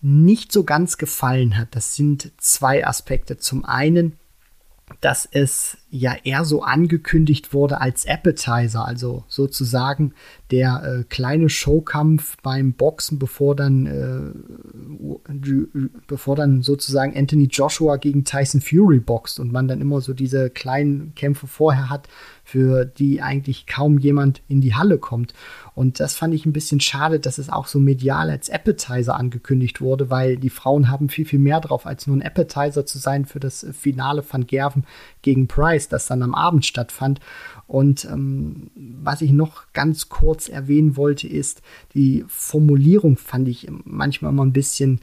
nicht so ganz gefallen hat, das sind zwei Aspekte. Zum einen dass es ja eher so angekündigt wurde als Appetizer, also sozusagen der äh, kleine Showkampf beim Boxen, bevor dann, äh, bevor dann sozusagen Anthony Joshua gegen Tyson Fury boxt und man dann immer so diese kleinen Kämpfe vorher hat, für die eigentlich kaum jemand in die Halle kommt. Und das fand ich ein bisschen schade, dass es auch so medial als Appetizer angekündigt wurde, weil die Frauen haben viel, viel mehr drauf, als nur ein Appetizer zu sein für das Finale von Gerven gegen Price, das dann am Abend stattfand. Und ähm, was ich noch ganz kurz erwähnen wollte, ist, die Formulierung fand ich manchmal immer ein bisschen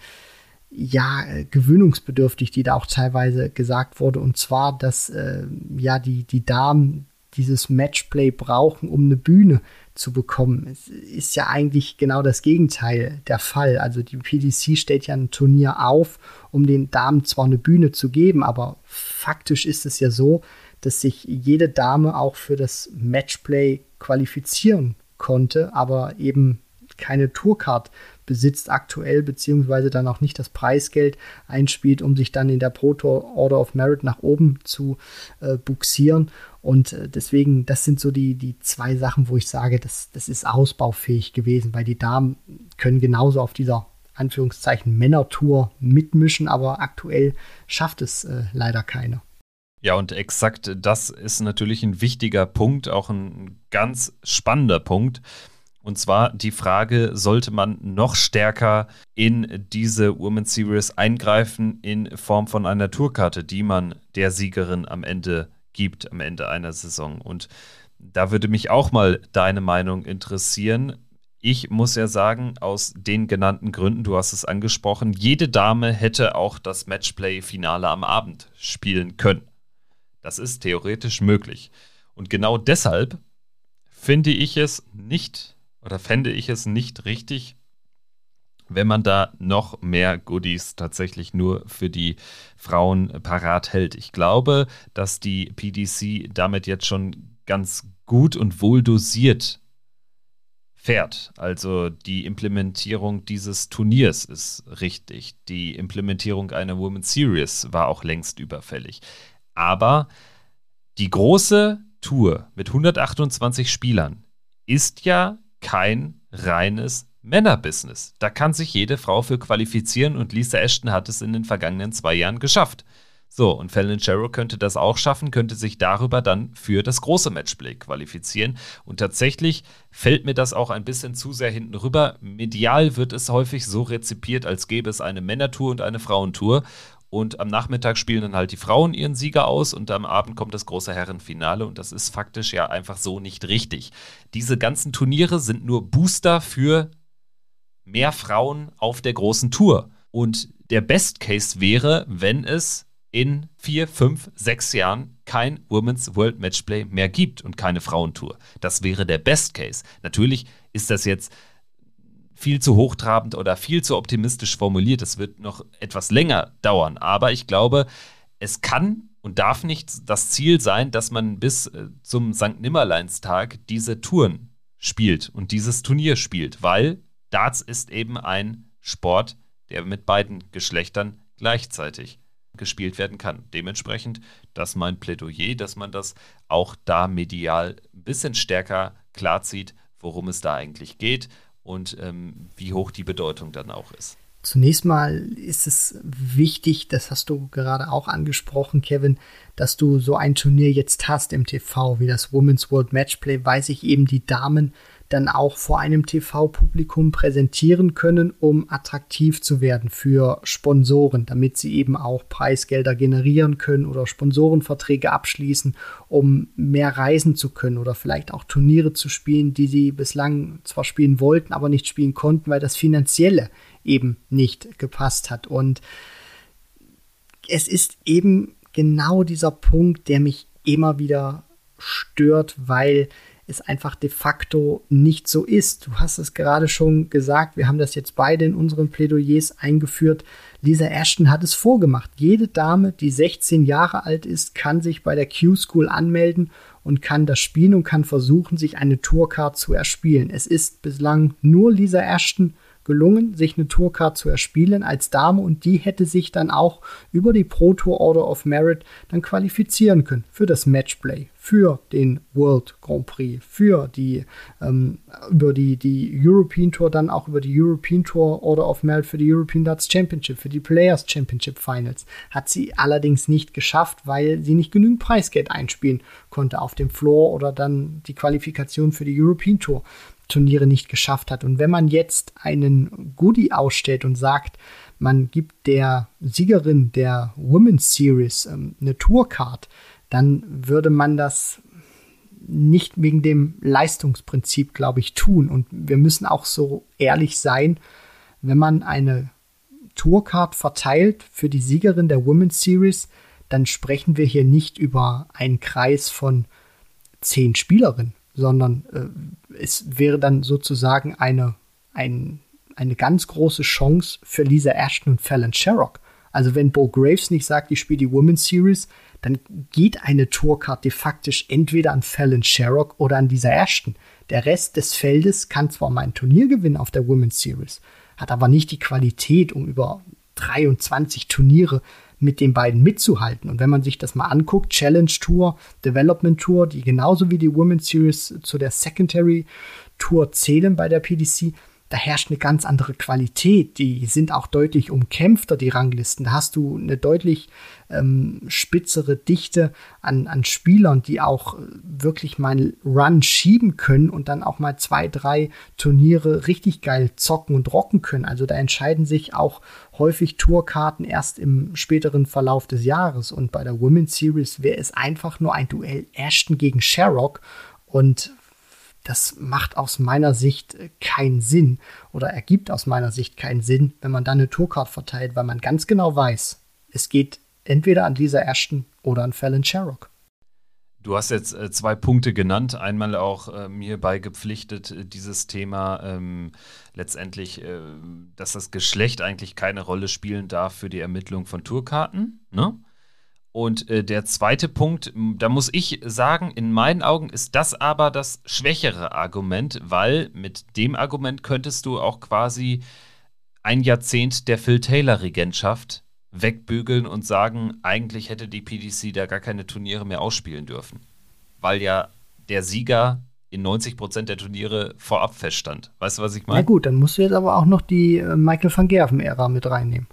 ja, gewöhnungsbedürftig, die da auch teilweise gesagt wurde. Und zwar, dass äh, ja die, die Damen dieses Matchplay brauchen, um eine Bühne zu bekommen. Es ist ja eigentlich genau das Gegenteil der Fall. Also die PDC stellt ja ein Turnier auf, um den Damen zwar eine Bühne zu geben, aber faktisch ist es ja so, dass sich jede Dame auch für das Matchplay qualifizieren konnte, aber eben keine Tourcard besitzt aktuell, beziehungsweise dann auch nicht das Preisgeld einspielt, um sich dann in der Pro Tour Order of Merit nach oben zu äh, buxieren. Und äh, deswegen, das sind so die, die zwei Sachen, wo ich sage, das, das ist ausbaufähig gewesen, weil die Damen können genauso auf dieser Anführungszeichen Männertour mitmischen, aber aktuell schafft es äh, leider keiner. Ja, und exakt das ist natürlich ein wichtiger Punkt, auch ein ganz spannender Punkt. Und zwar die Frage, sollte man noch stärker in diese Women's Series eingreifen in Form von einer Tourkarte, die man der Siegerin am Ende gibt, am Ende einer Saison. Und da würde mich auch mal deine Meinung interessieren. Ich muss ja sagen, aus den genannten Gründen, du hast es angesprochen, jede Dame hätte auch das Matchplay-Finale am Abend spielen können. Das ist theoretisch möglich. Und genau deshalb finde ich es nicht oder fände ich es nicht richtig, wenn man da noch mehr Goodies tatsächlich nur für die Frauen parat hält. Ich glaube, dass die PDC damit jetzt schon ganz gut und wohl dosiert fährt. Also die Implementierung dieses Turniers ist richtig. Die Implementierung einer Women's Series war auch längst überfällig. Aber Die große Tour mit 128 Spielern ist ja kein reines Männerbusiness. Da kann sich jede Frau für qualifizieren und Lisa Ashton hat es in den vergangenen zwei Jahren geschafft. So, und Fallon Sherrow könnte das auch schaffen, könnte sich darüber dann für das große Matchplay qualifizieren. Und tatsächlich fällt mir das auch ein bisschen zu sehr hinten rüber. Medial wird es häufig so rezipiert, als gäbe es eine Männertour und eine Frauentour. Und am Nachmittag spielen dann halt die Frauen ihren Sieger aus und am Abend kommt das große Herrenfinale und das ist faktisch ja einfach so nicht richtig. Diese ganzen Turniere sind nur Booster für mehr Frauen auf der großen Tour. Und der Best Case wäre, wenn es in vier, fünf, sechs Jahren kein Women's World Matchplay mehr gibt und keine Frauentour. Das wäre der Best Case. Natürlich ist das jetzt viel zu hochtrabend oder viel zu optimistisch formuliert. Es wird noch etwas länger dauern. Aber ich glaube, es kann und darf nicht das Ziel sein, dass man bis äh, zum St. Nimmerleinstag diese Touren spielt und dieses Turnier spielt, weil Darts ist eben ein Sport, der mit beiden Geschlechtern gleichzeitig gespielt werden kann. Dementsprechend, das mein Plädoyer, dass man das auch da medial ein bisschen stärker klarzieht, worum es da eigentlich geht und ähm, wie hoch die Bedeutung dann auch ist. Zunächst mal ist es wichtig, das hast du gerade auch angesprochen, Kevin, dass du so ein Turnier jetzt hast im TV wie das Women's World Matchplay, weil sich eben die Damen dann auch vor einem TV-Publikum präsentieren können, um attraktiv zu werden für Sponsoren, damit sie eben auch Preisgelder generieren können oder Sponsorenverträge abschließen, um mehr reisen zu können oder vielleicht auch Turniere zu spielen, die sie bislang zwar spielen wollten, aber nicht spielen konnten, weil das finanzielle eben nicht gepasst hat. Und es ist eben genau dieser Punkt, der mich immer wieder stört, weil es einfach de facto nicht so ist. Du hast es gerade schon gesagt, wir haben das jetzt beide in unseren Plädoyers eingeführt. Lisa Ashton hat es vorgemacht. Jede Dame, die 16 Jahre alt ist, kann sich bei der Q-School anmelden und kann das spielen und kann versuchen, sich eine Tourcard zu erspielen. Es ist bislang nur Lisa Ashton gelungen, sich eine Tourcard zu erspielen als Dame und die hätte sich dann auch über die Pro Tour Order of Merit dann qualifizieren können für das Matchplay, für den World Grand Prix, für die ähm, über die, die European Tour, dann auch über die European Tour Order of Merit für die European Darts Championship, für die Players Championship Finals. Hat sie allerdings nicht geschafft, weil sie nicht genügend Preisgeld einspielen konnte auf dem Floor oder dann die Qualifikation für die European Tour. Turniere nicht geschafft hat. Und wenn man jetzt einen Goodie ausstellt und sagt, man gibt der Siegerin der Women's Series ähm, eine Tourcard, dann würde man das nicht wegen dem Leistungsprinzip, glaube ich, tun. Und wir müssen auch so ehrlich sein, wenn man eine Tourcard verteilt für die Siegerin der Women's Series, dann sprechen wir hier nicht über einen Kreis von zehn Spielerinnen, sondern äh, es wäre dann sozusagen eine, ein, eine ganz große Chance für Lisa Ashton und Fallon Sherrock. Also wenn Bo Graves nicht sagt, ich spiele die Women's Series, dann geht eine Tourcard de facto entweder an Fallon Sherrock oder an Lisa Ashton. Der Rest des Feldes kann zwar mal ein Turnier gewinnen auf der Women's Series, hat aber nicht die Qualität, um über 23 Turniere mit den beiden mitzuhalten. Und wenn man sich das mal anguckt, Challenge Tour, Development Tour, die genauso wie die Women's Series zu der Secondary Tour zählen bei der PDC, da herrscht eine ganz andere Qualität. Die sind auch deutlich umkämpfter, die Ranglisten. Da hast du eine deutlich ähm, spitzere Dichte an, an Spielern, die auch äh, wirklich mal einen Run schieben können und dann auch mal zwei, drei Turniere richtig geil zocken und rocken können. Also da entscheiden sich auch häufig Tourkarten erst im späteren Verlauf des Jahres. Und bei der Women's Series wäre es einfach nur ein Duell Ashton gegen Sherrock. Und das macht aus meiner Sicht äh, keinen Sinn oder ergibt aus meiner Sicht keinen Sinn, wenn man dann eine Tourcard verteilt, weil man ganz genau weiß, es geht entweder an Lisa Ashton oder an Fallon Sherrock. Du hast jetzt äh, zwei Punkte genannt. Einmal auch äh, mir beigepflichtet, äh, dieses Thema ähm, letztendlich, äh, dass das Geschlecht eigentlich keine Rolle spielen darf für die Ermittlung von Tourkarten. Ne? Und äh, der zweite Punkt, da muss ich sagen, in meinen Augen ist das aber das schwächere Argument, weil mit dem Argument könntest du auch quasi ein Jahrzehnt der Phil Taylor-Regentschaft wegbügeln und sagen, eigentlich hätte die PDC da gar keine Turniere mehr ausspielen dürfen. Weil ja der Sieger in 90 Prozent der Turniere vorab feststand. Weißt du, was ich meine? Na gut, dann musst du jetzt aber auch noch die äh, Michael van Gerven-Ära mit reinnehmen.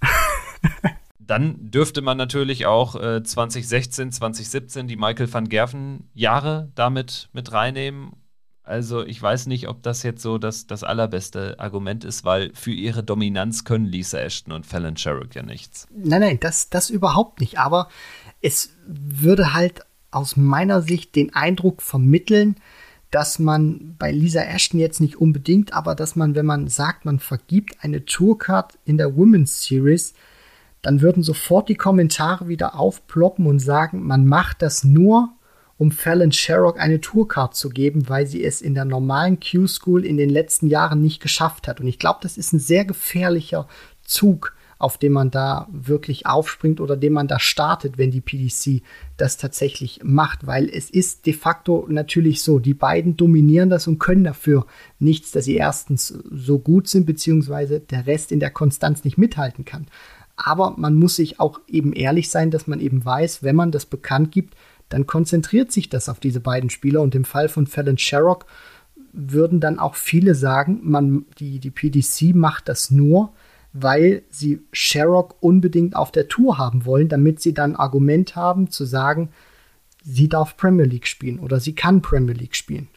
dann dürfte man natürlich auch äh, 2016, 2017 die Michael van Gerven-Jahre damit mit reinnehmen. Also ich weiß nicht, ob das jetzt so das, das allerbeste Argument ist, weil für ihre Dominanz können Lisa Ashton und Fallon Sherrick ja nichts. Nein, nein, das, das überhaupt nicht. Aber es würde halt aus meiner Sicht den Eindruck vermitteln, dass man bei Lisa Ashton jetzt nicht unbedingt, aber dass man, wenn man sagt, man vergibt eine Tourcard in der Women's Series, dann würden sofort die Kommentare wieder aufploppen und sagen, man macht das nur, um Fallon Sherrock eine Tourcard zu geben, weil sie es in der normalen Q-School in den letzten Jahren nicht geschafft hat. Und ich glaube, das ist ein sehr gefährlicher Zug, auf dem man da wirklich aufspringt oder dem man da startet, wenn die PDC das tatsächlich macht, weil es ist de facto natürlich so, die beiden dominieren das und können dafür nichts, dass sie erstens so gut sind, beziehungsweise der Rest in der Konstanz nicht mithalten kann. Aber man muss sich auch eben ehrlich sein, dass man eben weiß, wenn man das bekannt gibt, dann konzentriert sich das auf diese beiden Spieler und im Fall von Fallon Sherrock würden dann auch viele sagen, man, die, die PDC macht das nur, weil sie Sherrock unbedingt auf der Tour haben wollen, damit sie dann Argument haben zu sagen, sie darf Premier League spielen oder sie kann Premier League spielen.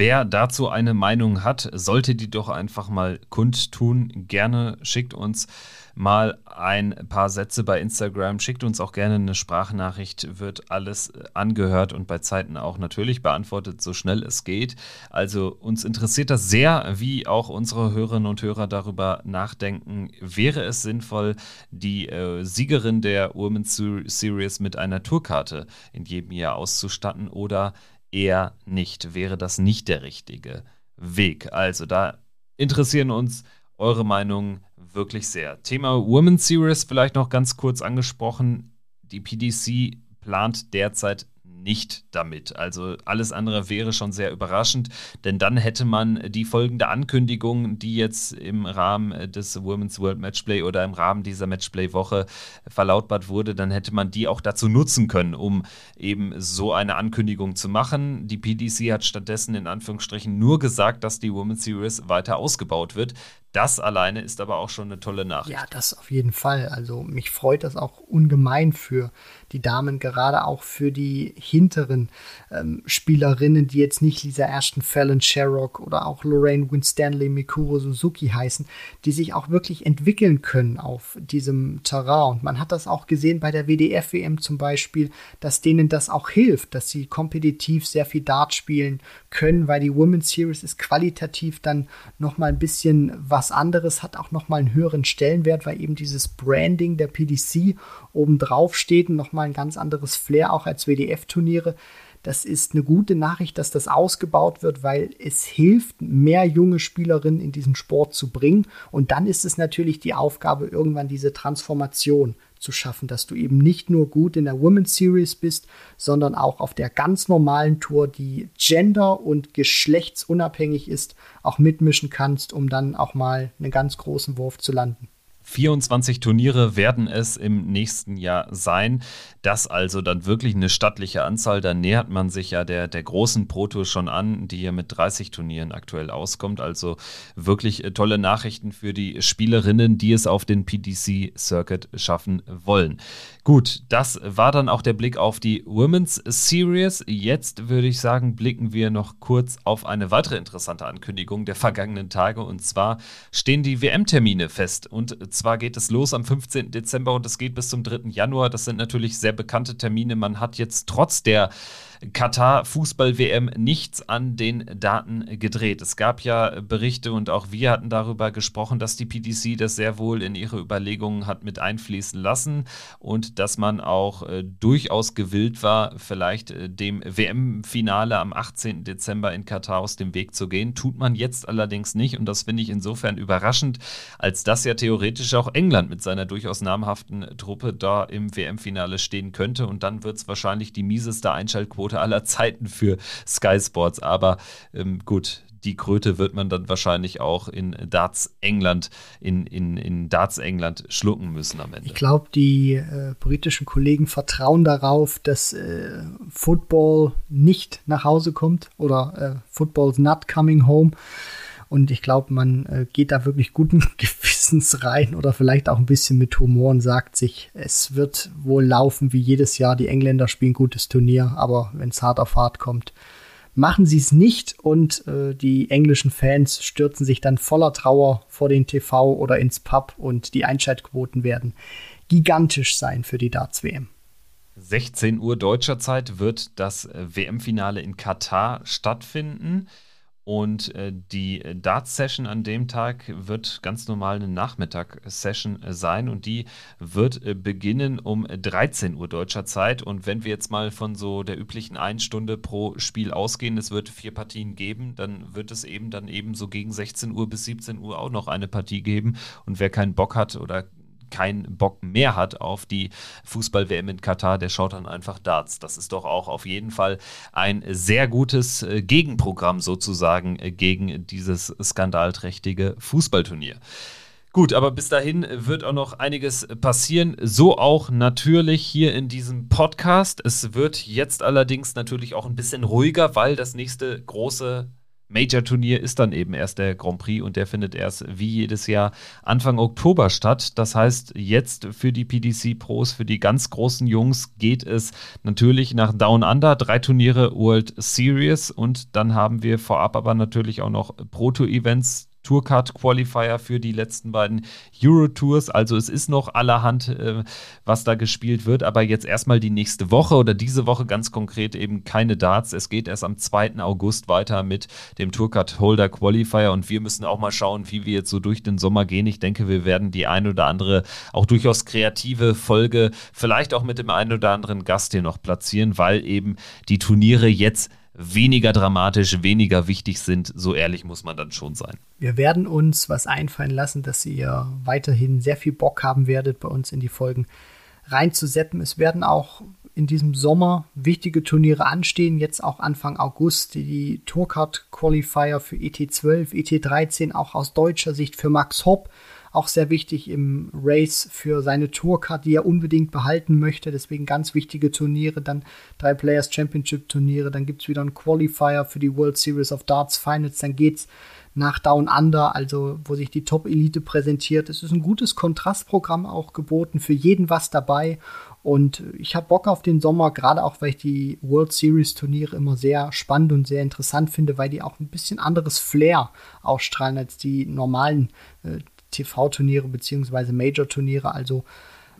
Wer dazu eine Meinung hat, sollte die doch einfach mal kundtun. Gerne schickt uns mal ein paar Sätze bei Instagram. Schickt uns auch gerne eine Sprachnachricht, wird alles angehört und bei Zeiten auch natürlich beantwortet, so schnell es geht. Also uns interessiert das sehr, wie auch unsere Hörerinnen und Hörer darüber nachdenken. Wäre es sinnvoll, die äh, Siegerin der Women's Series mit einer Tourkarte in jedem Jahr auszustatten oder eher nicht? Wäre das nicht der richtige Weg? Also da interessieren uns eure Meinungen wirklich sehr. Thema Women's Series vielleicht noch ganz kurz angesprochen. Die PDC plant derzeit nicht damit. Also alles andere wäre schon sehr überraschend, denn dann hätte man die folgende Ankündigung, die jetzt im Rahmen des Women's World Matchplay oder im Rahmen dieser Matchplay-Woche verlautbart wurde, dann hätte man die auch dazu nutzen können, um eben so eine Ankündigung zu machen. Die PDC hat stattdessen in Anführungsstrichen nur gesagt, dass die Women's Series weiter ausgebaut wird. Das alleine ist aber auch schon eine tolle Nachricht. Ja, das auf jeden Fall. Also mich freut das auch ungemein für die Damen, gerade auch für die hinteren ähm, Spielerinnen, die jetzt nicht Lisa Ashton, Fallon Sherrock oder auch Lorraine Winstanley, Mikuro Suzuki heißen, die sich auch wirklich entwickeln können auf diesem Terrain. Und man hat das auch gesehen bei der WDF-WM zum Beispiel, dass denen das auch hilft, dass sie kompetitiv sehr viel Dart spielen können, weil die Women's Series ist qualitativ dann noch mal ein bisschen was anderes, hat auch noch mal einen höheren Stellenwert, weil eben dieses Branding der PDC obendrauf steht und noch mal ein ganz anderes Flair auch als WDF-Turniere. Das ist eine gute Nachricht, dass das ausgebaut wird, weil es hilft, mehr junge Spielerinnen in diesen Sport zu bringen. Und dann ist es natürlich die Aufgabe, irgendwann diese Transformation zu schaffen, dass du eben nicht nur gut in der Women's Series bist, sondern auch auf der ganz normalen Tour, die gender- und geschlechtsunabhängig ist, auch mitmischen kannst, um dann auch mal einen ganz großen Wurf zu landen. 24 Turniere werden es im nächsten Jahr sein. Das also dann wirklich eine stattliche Anzahl. Da nähert man sich ja der, der großen Proto schon an, die hier mit 30 Turnieren aktuell auskommt. Also wirklich äh, tolle Nachrichten für die Spielerinnen, die es auf den PDC Circuit schaffen wollen. Gut, das war dann auch der Blick auf die Women's Series. Jetzt würde ich sagen, blicken wir noch kurz auf eine weitere interessante Ankündigung der vergangenen Tage. Und zwar stehen die WM-Termine fest. Und zwar geht es los am 15. Dezember und es geht bis zum 3. Januar. Das sind natürlich sehr bekannte Termine. Man hat jetzt trotz der Katar Fußball WM nichts an den Daten gedreht. Es gab ja Berichte und auch wir hatten darüber gesprochen, dass die PDC das sehr wohl in ihre Überlegungen hat mit einfließen lassen und dass man auch äh, durchaus gewillt war, vielleicht äh, dem WM-Finale am 18. Dezember in Katar aus dem Weg zu gehen. Tut man jetzt allerdings nicht und das finde ich insofern überraschend, als dass ja theoretisch auch England mit seiner durchaus namhaften Truppe da im WM-Finale stehen könnte und dann wird es wahrscheinlich die mieseste Einschaltquote Quote aller Zeiten für Sky Sports. Aber ähm, gut, die Kröte wird man dann wahrscheinlich auch in Darts England, in, in, in Darts England schlucken müssen am Ende. Ich glaube, die äh, britischen Kollegen vertrauen darauf, dass äh, Football nicht nach Hause kommt oder äh, Football's not coming home. Und ich glaube, man äh, geht da wirklich guten Gewissens rein oder vielleicht auch ein bisschen mit Humor und sagt sich, es wird wohl laufen wie jedes Jahr. Die Engländer spielen gutes Turnier, aber wenn es hart auf hart kommt, machen sie es nicht und äh, die englischen Fans stürzen sich dann voller Trauer vor den TV oder ins Pub und die Einschaltquoten werden gigantisch sein für die Darts-WM. 16 Uhr deutscher Zeit wird das WM-Finale in Katar stattfinden. Und äh, die Dart-Session an dem Tag wird ganz normal eine Nachmittag-Session äh, sein und die wird äh, beginnen um 13 Uhr deutscher Zeit. Und wenn wir jetzt mal von so der üblichen 1 Stunde pro Spiel ausgehen, es wird vier Partien geben, dann wird es eben dann eben so gegen 16 Uhr bis 17 Uhr auch noch eine Partie geben. Und wer keinen Bock hat oder keinen Bock mehr hat auf die Fußball-WM in Katar, der schaut dann einfach Darts. Das ist doch auch auf jeden Fall ein sehr gutes äh, Gegenprogramm sozusagen äh, gegen dieses skandalträchtige Fußballturnier. Gut, aber bis dahin wird auch noch einiges passieren. So auch natürlich hier in diesem Podcast. Es wird jetzt allerdings natürlich auch ein bisschen ruhiger, weil das nächste große Major-Turnier ist dann eben erst der Grand Prix und der findet erst wie jedes Jahr Anfang Oktober statt. Das heißt, jetzt für die PDC Pros, für die ganz großen Jungs geht es natürlich nach Down Under, drei Turniere World Series und dann haben wir vorab aber natürlich auch noch Proto-Events Tourcard Qualifier für die letzten beiden Euro Tours. Also es ist noch allerhand, äh, was da gespielt wird, aber jetzt erstmal die nächste Woche oder diese Woche ganz konkret eben keine Darts. Es geht erst am 2. August weiter mit dem Tourcard Holder Qualifier und wir müssen auch mal schauen, wie wir jetzt so durch den Sommer gehen. Ich denke, wir werden die ein oder andere auch durchaus kreative Folge vielleicht auch mit dem einen oder anderen Gast hier noch platzieren, weil eben die Turniere jetzt weniger dramatisch, weniger wichtig sind. So ehrlich muss man dann schon sein. Wir werden uns was einfallen lassen, dass ihr weiterhin sehr viel Bock haben werdet, bei uns in die Folgen reinzusetzen. Es werden auch in diesem Sommer wichtige Turniere anstehen. Jetzt auch Anfang August die Tourcard Qualifier für ET12, ET13, auch aus deutscher Sicht für Max Hopp auch sehr wichtig im Race für seine Tourcard, die er unbedingt behalten möchte. Deswegen ganz wichtige Turniere, dann drei Players Championship Turniere, dann gibt es wieder einen Qualifier für die World Series of Darts Finals, dann geht's nach Down Under, also wo sich die Top-Elite präsentiert. Es ist ein gutes Kontrastprogramm auch geboten, für jeden was dabei. Und ich habe Bock auf den Sommer, gerade auch, weil ich die World Series Turniere immer sehr spannend und sehr interessant finde, weil die auch ein bisschen anderes Flair ausstrahlen als die normalen äh, TV-Turniere bzw. Major-Turniere. Also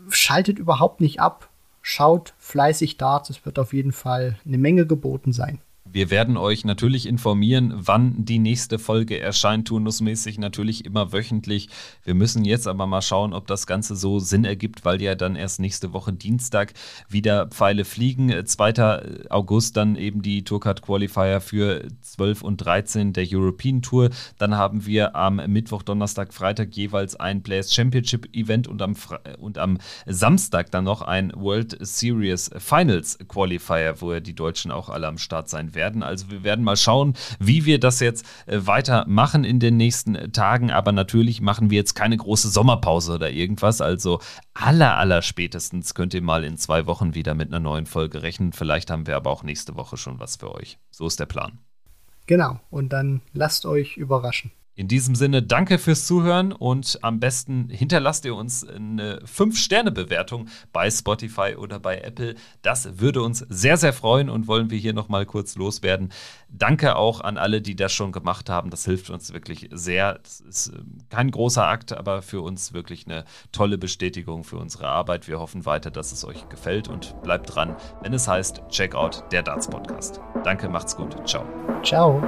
schaltet überhaupt nicht ab. Schaut fleißig Darts. Es wird auf jeden Fall eine Menge geboten sein. Wir werden euch natürlich informieren, wann die nächste Folge erscheint, turnusmäßig natürlich immer wöchentlich. Wir müssen jetzt aber mal schauen, ob das Ganze so Sinn ergibt, weil ja dann erst nächste Woche Dienstag wieder Pfeile fliegen. 2. August dann eben die Tourcard Qualifier für 12 und 13 der European Tour. Dann haben wir am Mittwoch, Donnerstag, Freitag jeweils ein Players Championship Event und am, und am Samstag dann noch ein World Series Finals Qualifier, wo ja die Deutschen auch alle am Start sein werden werden. Also wir werden mal schauen, wie wir das jetzt äh, weitermachen in den nächsten Tagen. Aber natürlich machen wir jetzt keine große Sommerpause oder irgendwas. Also aller, aller spätestens könnt ihr mal in zwei Wochen wieder mit einer neuen Folge rechnen. Vielleicht haben wir aber auch nächste Woche schon was für euch. So ist der Plan. Genau. Und dann lasst euch überraschen. In diesem Sinne, danke fürs Zuhören und am besten hinterlasst ihr uns eine 5-Sterne-Bewertung bei Spotify oder bei Apple. Das würde uns sehr, sehr freuen und wollen wir hier nochmal kurz loswerden. Danke auch an alle, die das schon gemacht haben. Das hilft uns wirklich sehr. Das ist ähm, kein großer Akt, aber für uns wirklich eine tolle Bestätigung für unsere Arbeit. Wir hoffen weiter, dass es euch gefällt und bleibt dran, wenn es heißt Checkout der Darts Podcast. Danke, macht's gut. Ciao. Ciao.